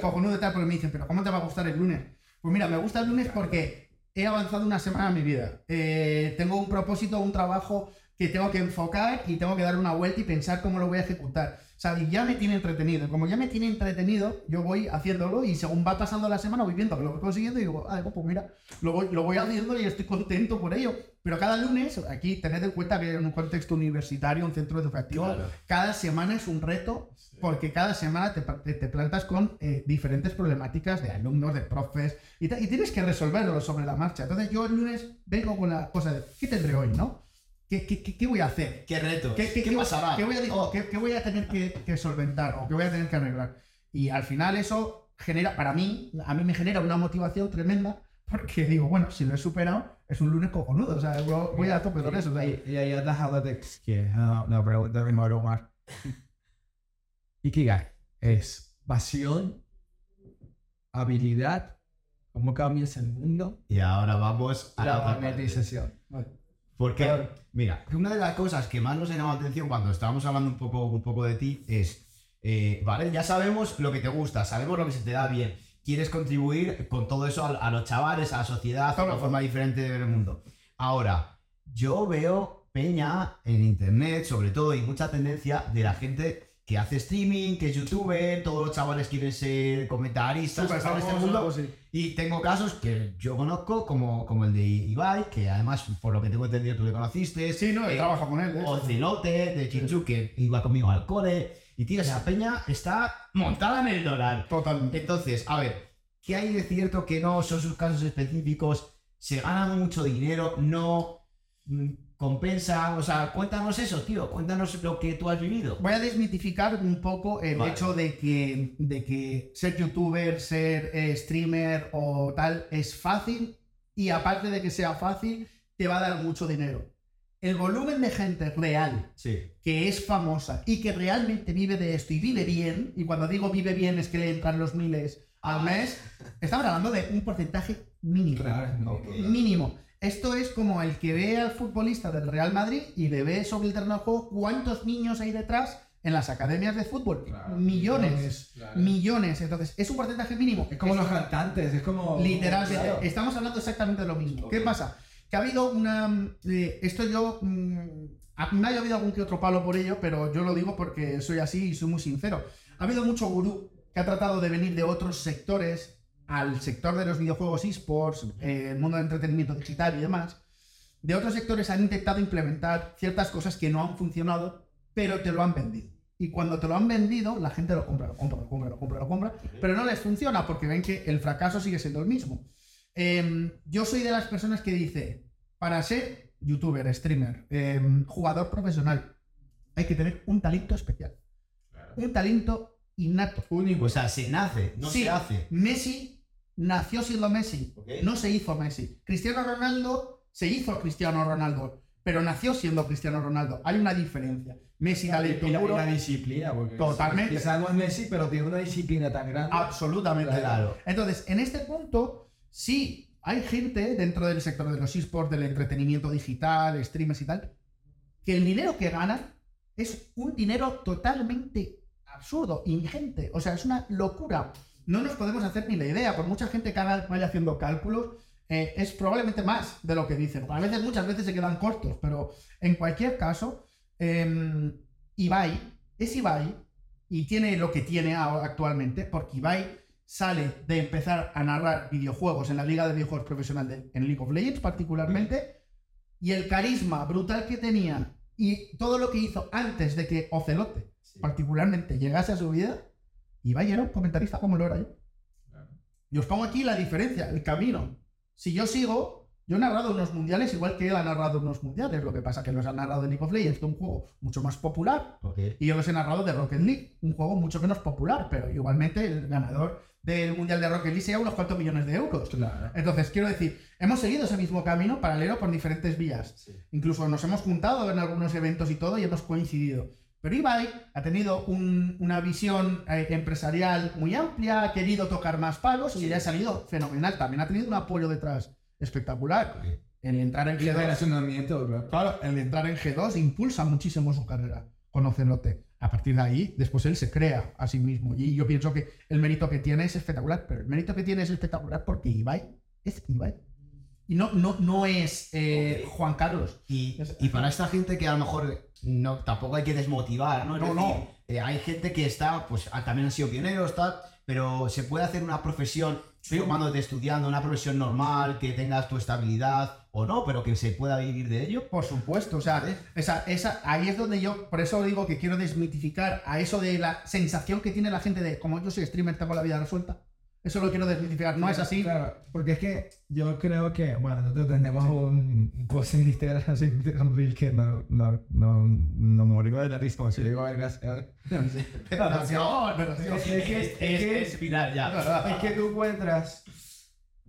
cojonudo y tal, porque me dicen, pero ¿cómo te va a gustar el lunes? Pues mira, me gusta el lunes porque he avanzado una semana en mi vida. Eh, tengo un propósito, un trabajo que tengo que enfocar y tengo que dar una vuelta y pensar cómo lo voy a ejecutar. O sea, y ya me tiene entretenido. Como ya me tiene entretenido, yo voy haciéndolo y según va pasando la semana voy viendo que lo voy consiguiendo y digo, ah, pues mira, lo voy, lo voy haciendo y estoy contento por ello. Pero cada lunes, aquí tened en cuenta que en un contexto universitario, un centro educativo, Claro. cada semana es un reto porque cada semana te, te- te plantas con eh, diferentes problemáticas de alumnos, de profes y, y tienes que resolverlo sobre la marcha. Entonces yo el lunes vengo con la cosa de, ¿qué tendré hoy, no? ¿Qué, qué, qué- qué voy a hacer? ¿Qué reto? ¿Qué, qué, ¿Qué qué- pasará? qué voy, a, Oh, qué- qué voy a tener que, que solventar o qué voy a tener que arreglar? Y al final eso genera, para mí, a mí me genera una motivación tremenda porque digo, bueno, si lo he superado, es un lunes cojonudo. O sea, voy a tope con eso. o sea, Y, y ahí andas hablando de que, no, pero de no más. Ikigai es pasión, habilidad, cómo cambias el mundo, Y ahora vamos a la la monetización. Porque, Claro. Mira, una de las cosas que más nos ha llamado la atención cuando estábamos hablando un poco, un poco de ti es, eh, vale, ya sabemos lo que te gusta, sabemos lo que se te da bien, quieres contribuir con todo eso a, a los chavales, a la sociedad, a una forma diferente de ver el mundo. Ahora, yo veo peña en internet, sobre todo, y mucha tendencia de la gente que hace streaming, que es youtuber, todos los chavales quieren ser comentaristas en este famoso, mundo. sí. Y tengo casos que yo conozco, como, como el de Ibai, que además, por lo que tengo entendido, tú le conociste. Sí, no, he Eh, trabajado con él. ¿eh? O Zilote, de Chinchu, que iba conmigo al cole. Y tío, esa peña está montada en el dólar. Totalmente. Entonces, a ver, ¿qué hay de cierto que no son sus casos específicos? ¿Se ganan mucho dinero? ¿No compensa? O sea, cuéntanos eso, tío. Cuéntanos lo que tú has vivido. Voy a desmitificar un poco el Vale. hecho de que, de que ser youtuber, ser eh, streamer o tal es fácil y aparte de que sea fácil, te va a dar mucho dinero. El volumen de gente real Sí. que es famosa y que realmente vive de esto y vive bien, y cuando digo vive bien es que le entran los miles al mes, estamos hablando de un porcentaje mínimo. Claro, no. Mínimo. Esto es como el que ve al futbolista del Real Madrid y le ve sobre el terreno de juego cuántos niños hay detrás en las academias de fútbol. millones. Millones. Entonces, es un porcentaje mínimo. Es como los cantantes, es como. Literalmente. Claro. Estamos hablando exactamente de lo mismo. ¿Qué pasa? Que ha habido una. eh, esto yo. mm, a- me ha habido algún que otro palo por ello, pero yo lo digo porque soy así y soy muy sincero. Ha habido mucho gurú que ha tratado de venir de otros sectores al sector de los videojuegos esports, eh, el mundo del entretenimiento digital y demás. De otros sectores han intentado implementar ciertas cosas que no han funcionado, pero te lo han vendido. Y cuando te lo han vendido, la gente lo compra, lo compra, lo compra, lo compra, lo compra, pero no les funciona porque ven que el fracaso sigue siendo el mismo. Em, yo soy de las personas que dice, para ser youtuber, streamer, em, jugador profesional, hay que tener un talento especial. Un talento innato. Único. O sea, se nace, no Sí, se hace. Messi nació siendo Messi, no se hizo Messi. Cristiano Ronaldo se hizo Cristiano Ronaldo, pero nació siendo Cristiano Ronaldo. Hay una diferencia. Messi talento Y la, puro, la disciplina, porque Totalmente. Quizás no es Messi, pero tiene una disciplina tan grande. absolutamente. Claro. Entonces, en este punto, sí hay gente dentro del sector de los esports, del entretenimiento digital, streamers y tal, que el dinero que ganan es un dinero totalmente absurdo, ingente. O sea, es una locura. No nos podemos hacer ni la idea. Por mucha gente que vaya haciendo cálculos, eh, es probablemente más de lo que dicen. A veces, muchas veces se quedan cortos, pero en cualquier caso, eh, Ibai es Ibai y tiene lo que tiene actualmente, porque Ibai sale de empezar a narrar videojuegos en la Liga de Videojuegos Profesional de- en League of Legends particularmente, y el carisma brutal que tenía y todo lo que hizo antes de que Ocelote particularmente llegase a su vida, Ibai era un comentarista como lo era yo. Y os pongo aquí la diferencia, el camino. Si yo sigo, yo he narrado unos mundiales igual que él ha narrado unos mundiales. Lo que pasa que los ha narrado de League of Legends, que es un juego mucho más popular, y yo los he narrado de Rocket League, un juego mucho menos popular, pero igualmente el ganador del mundial de Rocket League se lleva unos cuantos millones de euros. Entonces, quiero decir, hemos seguido ese mismo camino paralelo por diferentes vías. Incluso nos hemos juntado en algunos eventos y todo y hemos coincidido. Pero Ibai ha tenido un- una visión eh, empresarial muy amplia, ha querido tocar más palos y le ha salido fenomenal. También ha tenido un apoyo detrás espectacular. El entrar en Y el G2, relacionamiento, claro. el entrar en G2 impulsa muchísimo su carrera con Ocelote. A partir de ahí, después él se crea a sí mismo. Y yo pienso que el mérito que tiene es espectacular, pero el mérito que tiene es espectacular porque Ibai es Ibai. Y no, no, no es eh, Juan Carlos. Y, y para esta gente que a lo mejor no, tampoco hay que desmotivar, ¿no? Es No, decir, no. eh, hay gente que está, pues también han sido pioneros, tal, pero se puede hacer una profesión, formándote, estudiando, una profesión normal, que tengas tu estabilidad o no, pero que se pueda vivir de ello. Por supuesto, o sea, esa, esa, ahí es donde yo, por eso digo que quiero desmitificar a eso de la sensación que tiene la gente de, como yo soy streamer, tengo la vida resuelta. Eso lo quiero desmitificar, no es así. Claro, porque es que yo creo que, bueno, nosotros tenemos un post en Instagram así, un reel que no, no, no, no me morí de la risa, como si le digo vergas. ¿eh? Pero oh, Es que- es que- es final ya. Es que tú encuentras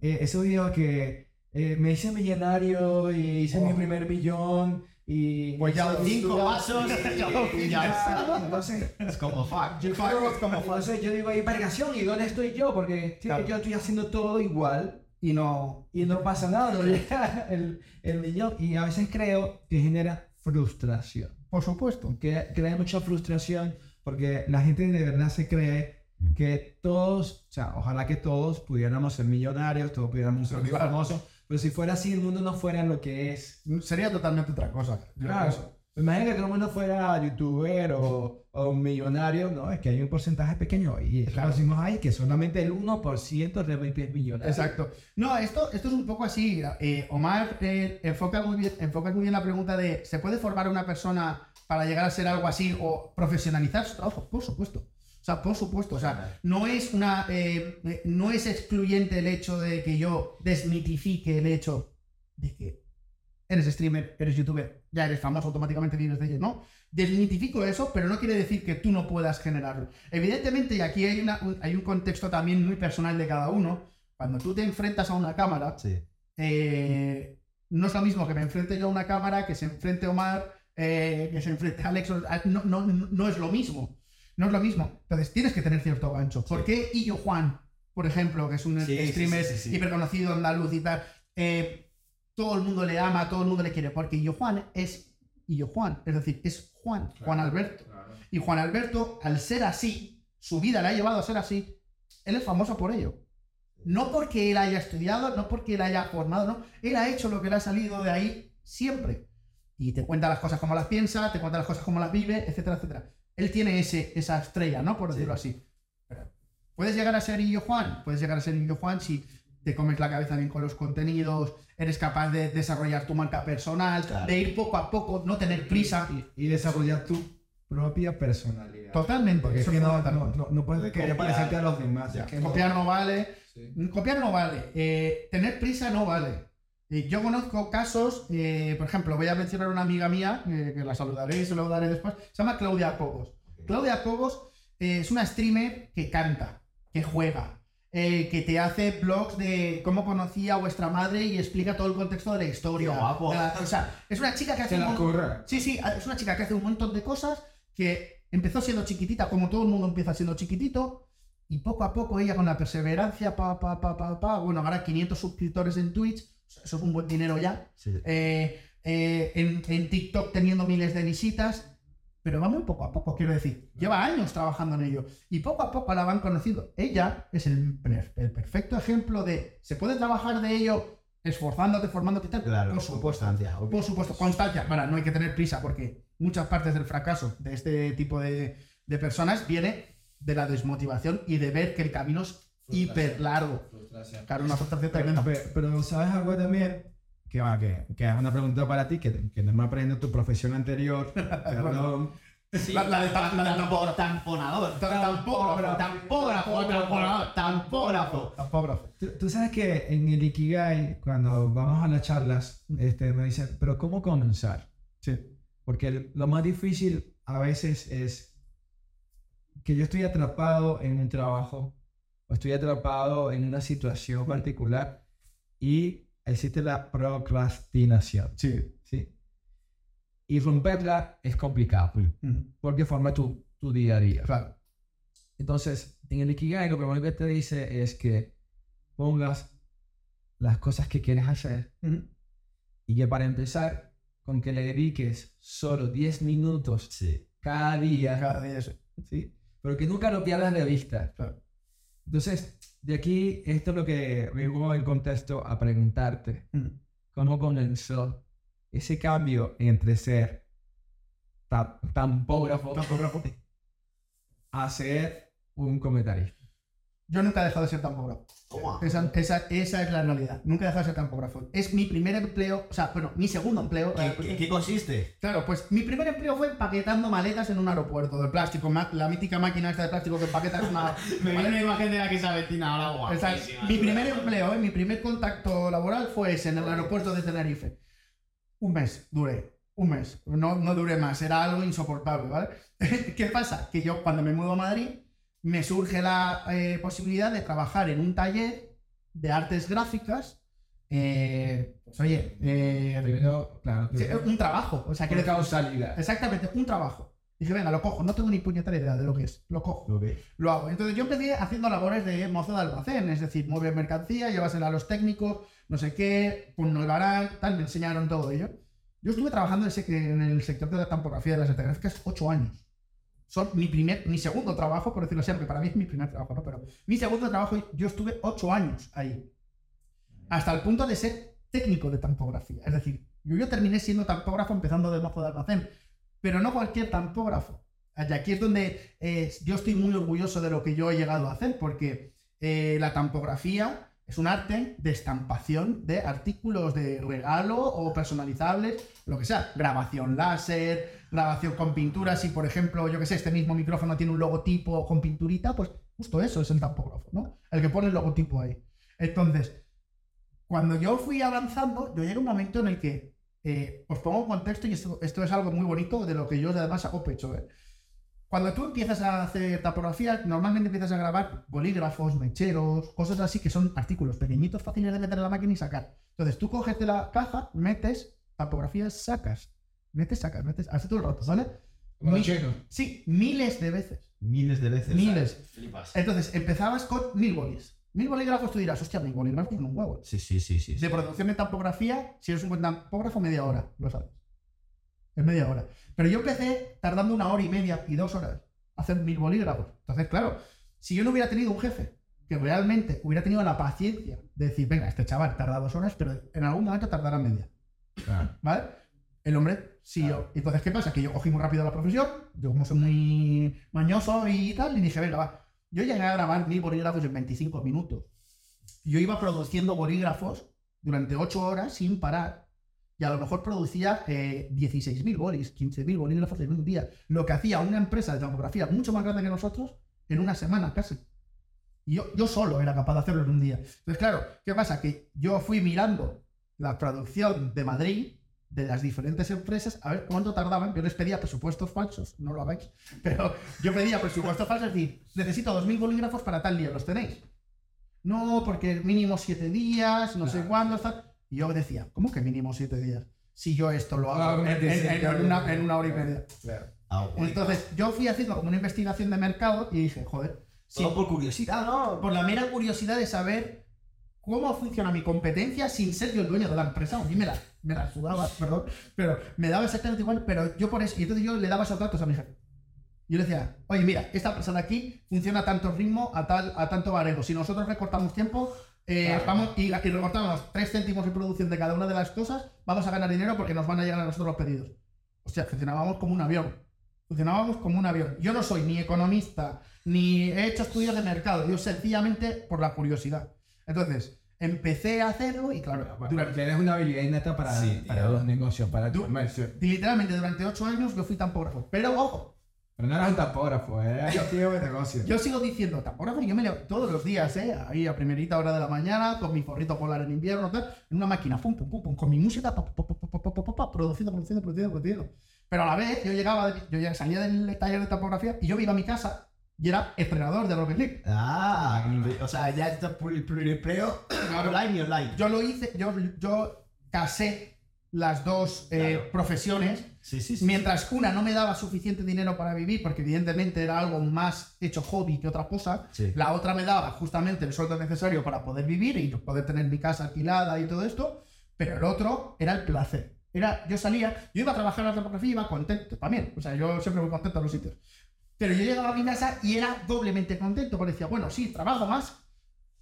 eh, esos videos que eh, me hice millonario y hice mi primer millón y... Pues ya y- Cinco y- pasos y- y ya. Entonces, Es como fuck. yo como entonces yo digo, ahí vergación, ¿y dónde estoy yo? Porque sí, Claro. yo estoy haciendo todo igual Y no. y no pasa nada, no llega el, el millón. Y a veces creo que genera frustración. Por supuesto. Que crea mucha frustración porque la gente de verdad se cree que todos, o sea, ojalá que todos pudiéramos ser millonarios, todos pudiéramos ser famosos, pero si fuera así, el mundo no fuera lo que es. Sería totalmente otra cosa. Claro. Imagina que todo el mundo fuera youtuber o, o un millonario, no, es que hay un porcentaje pequeño y Claro. decimos ahí, que solamente el 1% realmente es millonario. Exacto. No, esto, esto es un poco así. eh, Omar eh, enfoca, muy bien, enfoca muy bien la pregunta de ¿se puede formar una persona para llegar a ser algo así o profesionalizar su trabajo? Por supuesto. O sea, por supuesto. O sea, no es una. eh, eh, no es excluyente el hecho de que yo desmitifique el hecho de que eres streamer, eres youtuber, ya eres famoso, automáticamente vives de ello, ¿no? Desmitifico eso, pero no quiere decir que tú no puedas generarlo. Evidentemente, y aquí hay, una, un- hay un contexto también muy personal de cada uno, cuando tú te enfrentas a una cámara, Sí. eh, no es lo mismo que me enfrente yo a una cámara, que se enfrente Omar, eh, que se enfrente Alex, no, no, no es lo mismo. No es lo mismo. Entonces tienes que tener cierto gancho. ¿Por qué Illo Juan, por ejemplo, que es un streamer hiperconocido andaluz y tal, eh, todo el mundo le ama, todo el mundo le quiere? Porque Illo Juan es Illo Juan, es decir, es Juan, Juan Alberto. Y Juan Alberto, al ser así, su vida le ha llevado a ser así, él es famoso por ello. No porque él haya estudiado, no porque él haya formado, no. Él ha hecho lo que le ha salido de ahí siempre. Y te cuenta las cosas como las piensa, te cuenta las cosas como las vive, etcétera, etcétera. Él tiene ese, esa estrella, ¿no? Por decirlo así. Pero, ¿Puedes llegar a ser Illo Juan? Puedes llegar a ser Illo Juan si te comes la cabeza bien con los contenidos, eres capaz de desarrollar tu marca personal, Claro. de ir poco a poco, no tener prisa. Y, y desarrollar tu propia personalidad. Totalmente. Porque es que no, no, no, no puedes querer Copiar. parecerte a los demás. Ya. es que no- Copiar no vale. Sí. Copiar no vale. Eh, tener prisa no vale. Eh, yo conozco casos, eh, por ejemplo, voy a mencionar una amiga mía, eh, que la saludaré y se lo daré después, se llama Claudia Cobos. Claudia Cobos eh, es una streamer que canta, que juega, que te hace blogs de cómo conocía a vuestra madre y explica todo el contexto de la historia. Qué guapo. De la- o sea, es una chica que hace Se la un mon-. Sí, sí, es una chica que hace un montón de cosas, que empezó siendo chiquitita, como todo el mundo empieza siendo chiquitito, Y poco a poco ella con la perseverancia, pa, pa, pa, pa, pa, bueno, ahora 500 suscriptores en Twitch, eso es un buen dinero ya. Sí. Eh, eh, en, en TikTok teniendo miles de visitas, pero va muy poco a poco, quiero decir. Lleva años trabajando en ello y poco a poco la van conociendo. Ella es el, el perfecto ejemplo de, ¿se puede trabajar de ello esforzándote, formándote y tal? Claro, por supuesto. constancia, obvio. Por supuesto, constancia. Ahora, no hay que tener prisa porque muchas partes del fracaso de este tipo de, de personas viene de la desmotivación y de ver que el camino es hiper largo. Claro, una frustración tremenda. Pero, pero ¿sabes algo también? Que, va, que, que es una pregunta para ti, que, que no me aprendo tu profesión anterior. Perdón. La, la de ta- la de tamponador. tampógrafo, tampógrafo, tampógrafo, tampógrafo. Tampógrafo. Tú, tú sabes que en el Ikigai, cuando vamos a las charlas, este, me dicen, pero ¿cómo comenzar? Sí. Porque el- lo más difícil a veces es que yo estoy atrapado en un trabajo o estoy atrapado en una situación particular y existe la procrastinación. Sí. ¿sí? Y romperla es complicado porque forma tu, tu día a día. Claro. Entonces, en el Ikigai lo primero que te dice es que pongas las cosas que quieres hacer y que para empezar, con que le dediques solo 10 minutos Sí. cada día, Cada día eso. ¿sí? pero que nunca lo pierdas de vista. Claro. Entonces, de aquí, esto es lo que vengo en contexto a preguntarte. ¿Cómo comenzó ese cambio entre ser ta- tampógrafo a ser un comentarista? Yo nunca he dejado de ser tampógrafo. Esa, esa, esa es la realidad. Nunca he dejado de ser. Es mi primer empleo, o sea, bueno, mi segundo empleo. ¿Qué, eh, qué- qué consiste? Claro, pues mi primer empleo fue empaquetando maletas en un aeropuerto de plástico. La mítica máquina esta de plástico que empaqueta es una. Me viene una imagen de la que se avetina ahora O sea, guapísima. mi primer empleo, eh, mi primer contacto laboral fue ese, en el aeropuerto de Tenerife. Un mes duré, un mes. No, no duré más, era algo insoportable, ¿vale? ¿Qué pasa? Que yo cuando me mudo a Madrid me surge la eh, posibilidad de trabajar en un taller de artes gráficas. eh, pues oye, eh, Primero, claro, un trabajo. O sea, decir, causalidad. exactamente, un trabajo. Dije, venga, lo cojo, no tengo ni puñetera idea de lo que es, lo cojo lo hago. Entonces yo empecé haciendo labores de mozo de almacén, es decir, mueves mercancía, llevasela a los técnicos, no sé qué, un albarán, tal, me enseñaron todo ello. Yo estuve trabajando en, el sector de la tampografía de las gráficas ocho años. Son mi primer, mi segundo trabajo, por decirlo así, aunque para mí es mi primer trabajo, ¿no? Pero mi segundo trabajo, yo estuve ocho años ahí. Hasta el punto de ser técnico de tampografía. Es decir, yo, yo terminé siendo tampógrafo empezando de mozo de almacén, pero no cualquier tampógrafo. Y aquí es donde eh, yo estoy muy orgulloso de lo que yo he llegado a hacer, porque eh, la tampografía es un arte de estampación de artículos de regalo o personalizables, lo que sea. Grabación láser, grabación con pintura. Si, por ejemplo, yo que sé, este mismo micrófono tiene un logotipo con pinturita, pues justo eso es el tampógrafo, ¿no? El que pone el logotipo ahí. Entonces, cuando yo fui avanzando, yo llegué a un momento en el que, eh, os pongo un contexto y esto, es algo muy bonito de lo que yo además hago pecho. ¿eh? Cuando tú empiezas a hacer tapografía, normalmente empiezas a grabar bolígrafos, mecheros, cosas así que son artículos pequeñitos, fáciles de meter en la máquina y sacar. Entonces tú coges de la caja, metes, tapografía, sacas. Metes, sacas, metes, hace todo el rato, ¿vale? Como Mi-. Sí, miles de veces. Miles de veces. Miles. Flipas. Entonces empezabas con mil bolis. Mil bolígrafos, tú dirás, hostia, mil bolígrafos son un huevo. Sí, sí, sí, sí. De producción de tampografía, si eres un buen tampógrafo, media hora, lo sabes. Es media hora. Pero yo empecé tardando una hora y media y dos horas a hacer mil bolígrafos. Entonces, claro, si yo no hubiera tenido un jefe que realmente hubiera tenido la paciencia de decir, venga, este chaval tarda dos horas, pero en algún momento tardará media. ¿Vale? El hombre siguió. Y Entonces, ¿qué pasa? Que yo cogí muy rápido la profesión, yo como soy muy mañoso y tal, y dije, venga, va. Yo llegué a grabar mil bolígrafos en 25 minutos. Yo iba produciendo bolígrafos durante 8 horas sin parar. Y a lo mejor producía eh, 16.000 bolis, 15.000 bolígrafos en un día. Lo que hacía una empresa de tapografía mucho más grande que nosotros en una semana casi. Y yo, yo solo era capaz de hacerlo en un día. Entonces, claro, ¿qué pasa? Que yo fui mirando la producción de Madrid de las diferentes empresas a ver cuánto tardaban. Yo les pedía presupuestos falsos, no lo hagáis, pero yo pedía presupuestos falsos, es decir, necesito 2.000 bolígrafos para tal día, ¿los tenéis? No, porque mínimo 7 días, no sé cuándo, tal. Y yo decía, ¿cómo que mínimo 7 días? Si yo esto lo hago Ah, en, en- en- una, en una hora y media. Ah. Entonces, yo fui haciendo como una investigación de mercado y dije, joder, Sí. Todo por curiosidad, ¿no? por la mera curiosidad de saber cómo funciona mi competencia sin ser yo el dueño de la empresa. A mí me la, me la sudaba, perdón, pero me daba exactamente igual, pero yo por eso, y entonces yo le daba esos datos a mi jefe. Yo le decía, oye, mira, esta persona aquí funciona a tanto ritmo, a, tal, a tanto baremo. Si nosotros recortamos tiempo, eh, vamos y, y recortamos 3 céntimos de producción de cada una de las cosas, vamos a ganar dinero porque nos van a llegar a nosotros los pedidos. O sea, funcionábamos como un avión. Funcionábamos como un avión. Yo no soy ni economista, ni he hecho estudios de mercado. Yo sencillamente por la curiosidad. Entonces, empecé a hacerlo y claro, durante- Tienes una habilidad innata para, Sí, para los negocios, para tu Du- comercio. y literalmente durante 8 años yo fui tampógrafo. Pero ojo, no era el tapógrafo, eh, era tío de. Yo sigo diciendo, tapógrafo, yo me leo todos los días, ¿eh? Ahí a primerita hora de la mañana, con mi forrito polar en invierno, tal, en una máquina, pum, pum, pum, pum con mi música, pa, pa, pa, produciendo, produciendo, produciendo, produciendo. Pero a la vez, yo llegaba, yo ya salía del taller de tapografía y yo iba a mi casa y era entrenador de Rocket League. Ah, o sea, ya está pluriempleo online y online. Yo lo hice, yo, yo casé las dos eh, claro. profesiones Sí, sí, sí. Mientras una no me daba suficiente dinero para vivir, porque evidentemente era algo más hecho hobby que otra cosa, Sí. la otra me daba justamente el sueldo necesario para poder vivir y poder tener mi casa alquilada y todo esto, pero el otro era el placer. Era, yo salía, yo iba a trabajar en la fotografía y iba contento también, o sea, yo siempre voy contento a los sitios. Pero yo llegaba a mi casa y era doblemente contento, porque decía, bueno, sí, trabajo más,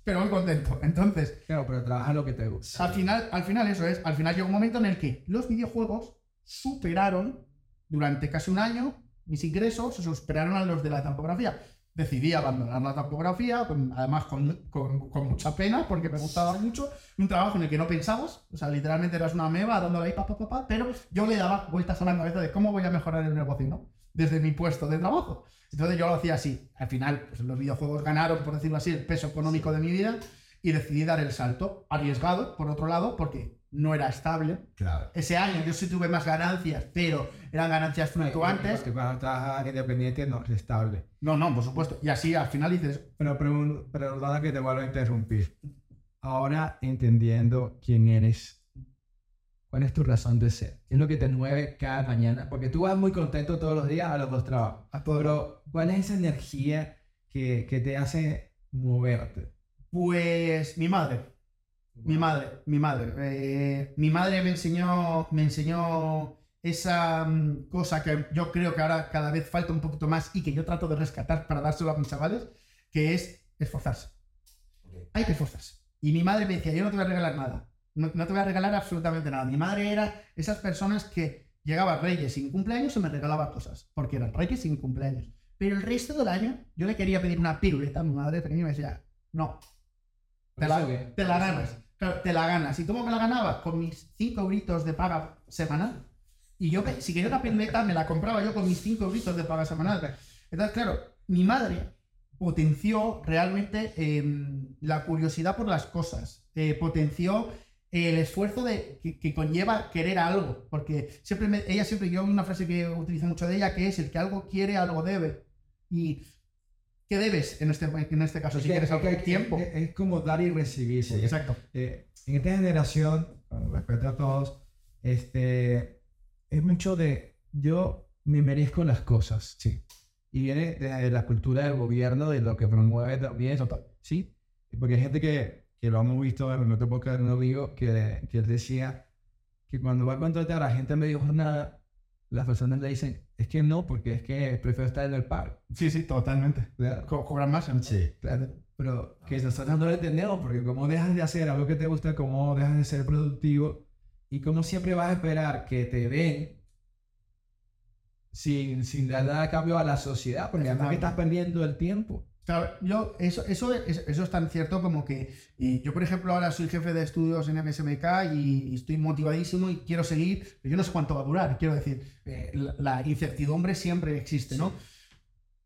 pero voy contento. Entonces, Claro, pero trabaja lo que te gusta. al final, al final eso es, al final llegó un momento en el que los videojuegos superaron durante casi un año mis ingresos, se superaron a los de la tampografía. Decidí abandonar la tampografía, con- además con, mucha pena, porque me gustaba mucho, un trabajo en el que no pensabas, o sea, literalmente eras una meba dándole ahí pa, pa, pero yo le daba vueltas a la cabeza de cómo voy a mejorar el negocio, ¿no? Desde mi puesto de trabajo. Entonces yo lo hacía así. Al final, pues los videojuegos ganaron, por decirlo así, el peso económico de mi vida y decidí dar el salto, arriesgado, por otro lado, porque no era estable. Claro. Ese año yo sí tuve más ganancias, pero eran ganancias fluctuantes. Porque para trabajar independiente no es estable. No, no, por supuesto. Y así al final dices, Pero perdona que te vuelvo a interrumpir. Ahora entendiendo quién eres, ¿cuál es tu razón de ser? ¿Qué es lo que te mueve cada mañana? Porque tú vas muy contento todos los días a los dos trabajos. a todo Pero, ¿cuál es esa energía que, que te hace moverte? Pues mi madre. Mi madre, mi madre. Eh, mi madre me enseñó, me enseñó esa mm, cosa que yo creo que ahora cada vez falta un poquito más y que yo trato de rescatar para dárselo a mis chavales, que es esforzarse. Hay que esforzarse. Y mi madre me decía, yo no te voy a regalar nada. No, no te voy a regalar absolutamente nada. Mi madre era esas personas que llegaba Reyes sin cumpleaños y me regalaba cosas, porque eran Reyes sin cumpleaños. Pero el resto del año yo le quería pedir una piruleta a mi madre y me decía, no, te la, te la ganas. Te la ganas. ¿Y cómo me la ganaba? Con mis 5 euritos de paga semanal. Y yo, si quería una pendeta, me la compraba yo con mis 5 euritos de paga semanal. Entonces, claro, mi madre potenció realmente em, la curiosidad por las cosas. eh, potenció el esfuerzo de, que, que conlleva querer algo. Porque siempre me- ella siempre, yo una frase que utilizo mucho de ella, que es el que algo quiere, algo debe. Y ¿qué debes en este, en este caso? Si Es quieres es algo tiempo. Es, es como dar y recibir. porque, Exacto. eh, en esta generación, con respeto a todos, este, es mucho de yo me merezco las cosas. Sí. Y viene de la cultura del gobierno, de lo que promueve también eso. Sí. Porque hay gente que, que lo hemos visto en otro podcast de un amigo que, que decía que cuando va a contratar a gente a medio jornada, las personas le dicen, es que no, porque es que prefiero estar en el paro. Sí, sí, totalmente. Co- cobran más. ¿no? Sí. Claro, pero que nosotros no lo entendemos, porque como dejas de hacer algo que te gusta, como dejas de ser productivo, y como siempre vas a esperar que te den sin, sin dar nada a cambio a la sociedad, porque además que estás perdiendo el tiempo. Claro, yo, eso, eso, es- eso es tan cierto como que yo, por ejemplo, ahora soy jefe de estudios en MSMK y, y estoy motivadísimo y quiero seguir, pero yo no sé cuánto va a durar, quiero decir, eh, la, la incertidumbre siempre existe, ¿no?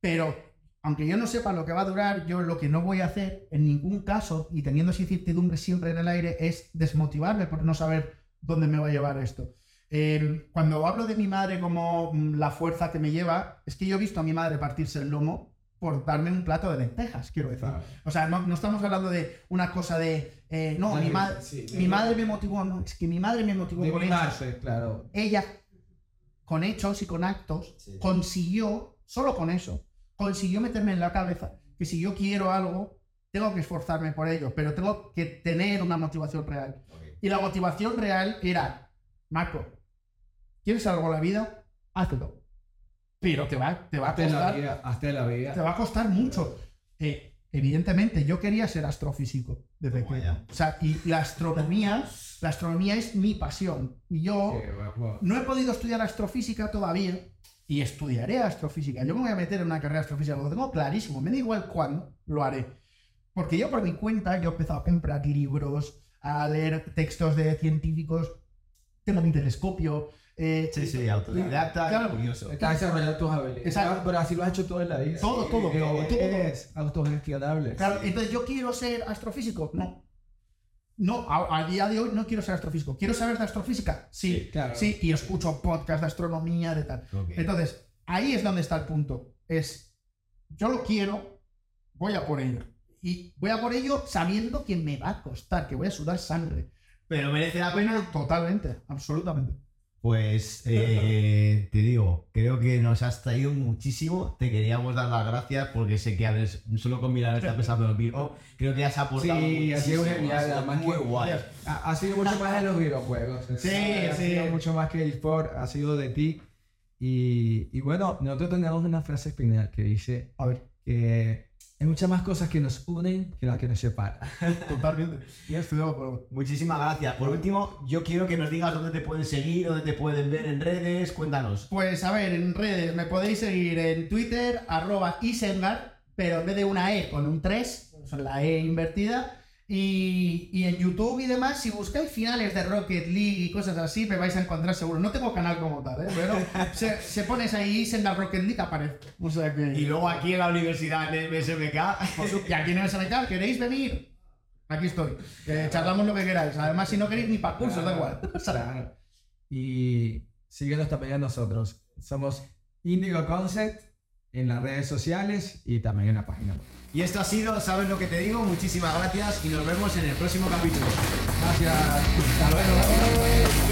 Pero aunque yo no sepa lo que va a durar, yo lo que no voy a hacer en ningún caso, y teniendo esa incertidumbre siempre en el aire, es desmotivarme por no saber dónde me va a llevar esto. Eh, cuando hablo de mi madre como mm, la fuerza que me lleva, es que yo he visto a mi madre partirse el lomo por darme un plato de lentejas, quiero decir. O sea, no, no estamos hablando de una cosa de, eh, no, mi, ma- Sí, mi madre me motivó, no, es que mi madre me motivó de con hechos. claro. Ella, con hechos y con actos, Sí. consiguió, solo con eso, consiguió meterme en la cabeza que si yo quiero algo, tengo que esforzarme por ello, pero tengo que tener una motivación real. Y la motivación real era, Marco, ¿quieres algo en la vida? Hazlo. Pero te va, te va a Hazte la costar, vida, hazte la te vida. va a costar mucho. Eh, evidentemente, yo quería ser astrofísico de Toma pequeño. ya. O sea, y la astronomía, la astronomía es mi pasión. Y yo Sí, no he podido estudiar astrofísica todavía y estudiaré astrofísica. Yo me voy a meter en una carrera astrofísica, lo tengo clarísimo. Me da igual cuándo lo haré. Porque yo por mi cuenta, yo he empezado a comprar libros, a leer textos de científicos, tengo mi telescopio. Eh, Sí, sí, autodidacta, Claro. curioso. Estás desarrollando tus habilidades. Exacto. Pero así lo has hecho todo en la vida. Todo, todo, Eh, todo, todo. Es autogestionable. Claro, entonces yo quiero ser astrofísico. No. No, a, a día de hoy no quiero ser astrofísico. ¿Quiero saber de astrofísica? Sí, Sí, claro. Sí, y escucho podcast de astronomía, de tal. Entonces, ahí es donde está el punto. Es, yo lo quiero, voy a por ello. Y voy a por ello sabiendo que me va a costar, que voy a sudar sangre. Pero merece la pena. Totalmente, absolutamente. Pues eh, te digo, creo que nos has traído muchísimo. Te queríamos dar las gracias porque sé que a veces solo con mirar está pensando en vivo. Creo que has aportado. Sí, ha sido genial. ha sido Además, muy guay. Ha, ha sido mucho más de los videojuegos. Sí, ha sí. sido mucho más que el sport, ha sido de ti. Y, y bueno, nosotros tenemos una frase espinal que dice A ver, que hay muchas más cosas que nos unen que las que nos separan. totalmente. Y estoy de acuerdo. Muchísimas gracias. Por último, yo quiero que nos digas dónde te pueden seguir, dónde te pueden ver en redes. Cuéntanos. Pues a ver, en redes me podéis seguir en Twitter, arroba Isengar, pero en vez de una E con un 3, o sea, la E invertida. Y, y en YouTube y demás, si buscáis finales de Rocket League y cosas así, me vais a encontrar seguro. No tengo canal como tal, ¿eh? pero se, se pones ahí Isengar Rocket League, aparece. O sea que... Y luego aquí en la universidad, en MSMK. Y aquí en SNK, ¿queréis venir? Aquí estoy. Que charlamos lo que queráis. Además, si no queréis ni para cursos, da igual. Claro. Y síguenos también a nosotros. Somos Indigo Concept en las redes sociales y también en la página. web. Y esto ha sido, ¿sabes lo que te digo? Muchísimas gracias y nos vemos en el próximo capítulo. Gracias. Hasta luego.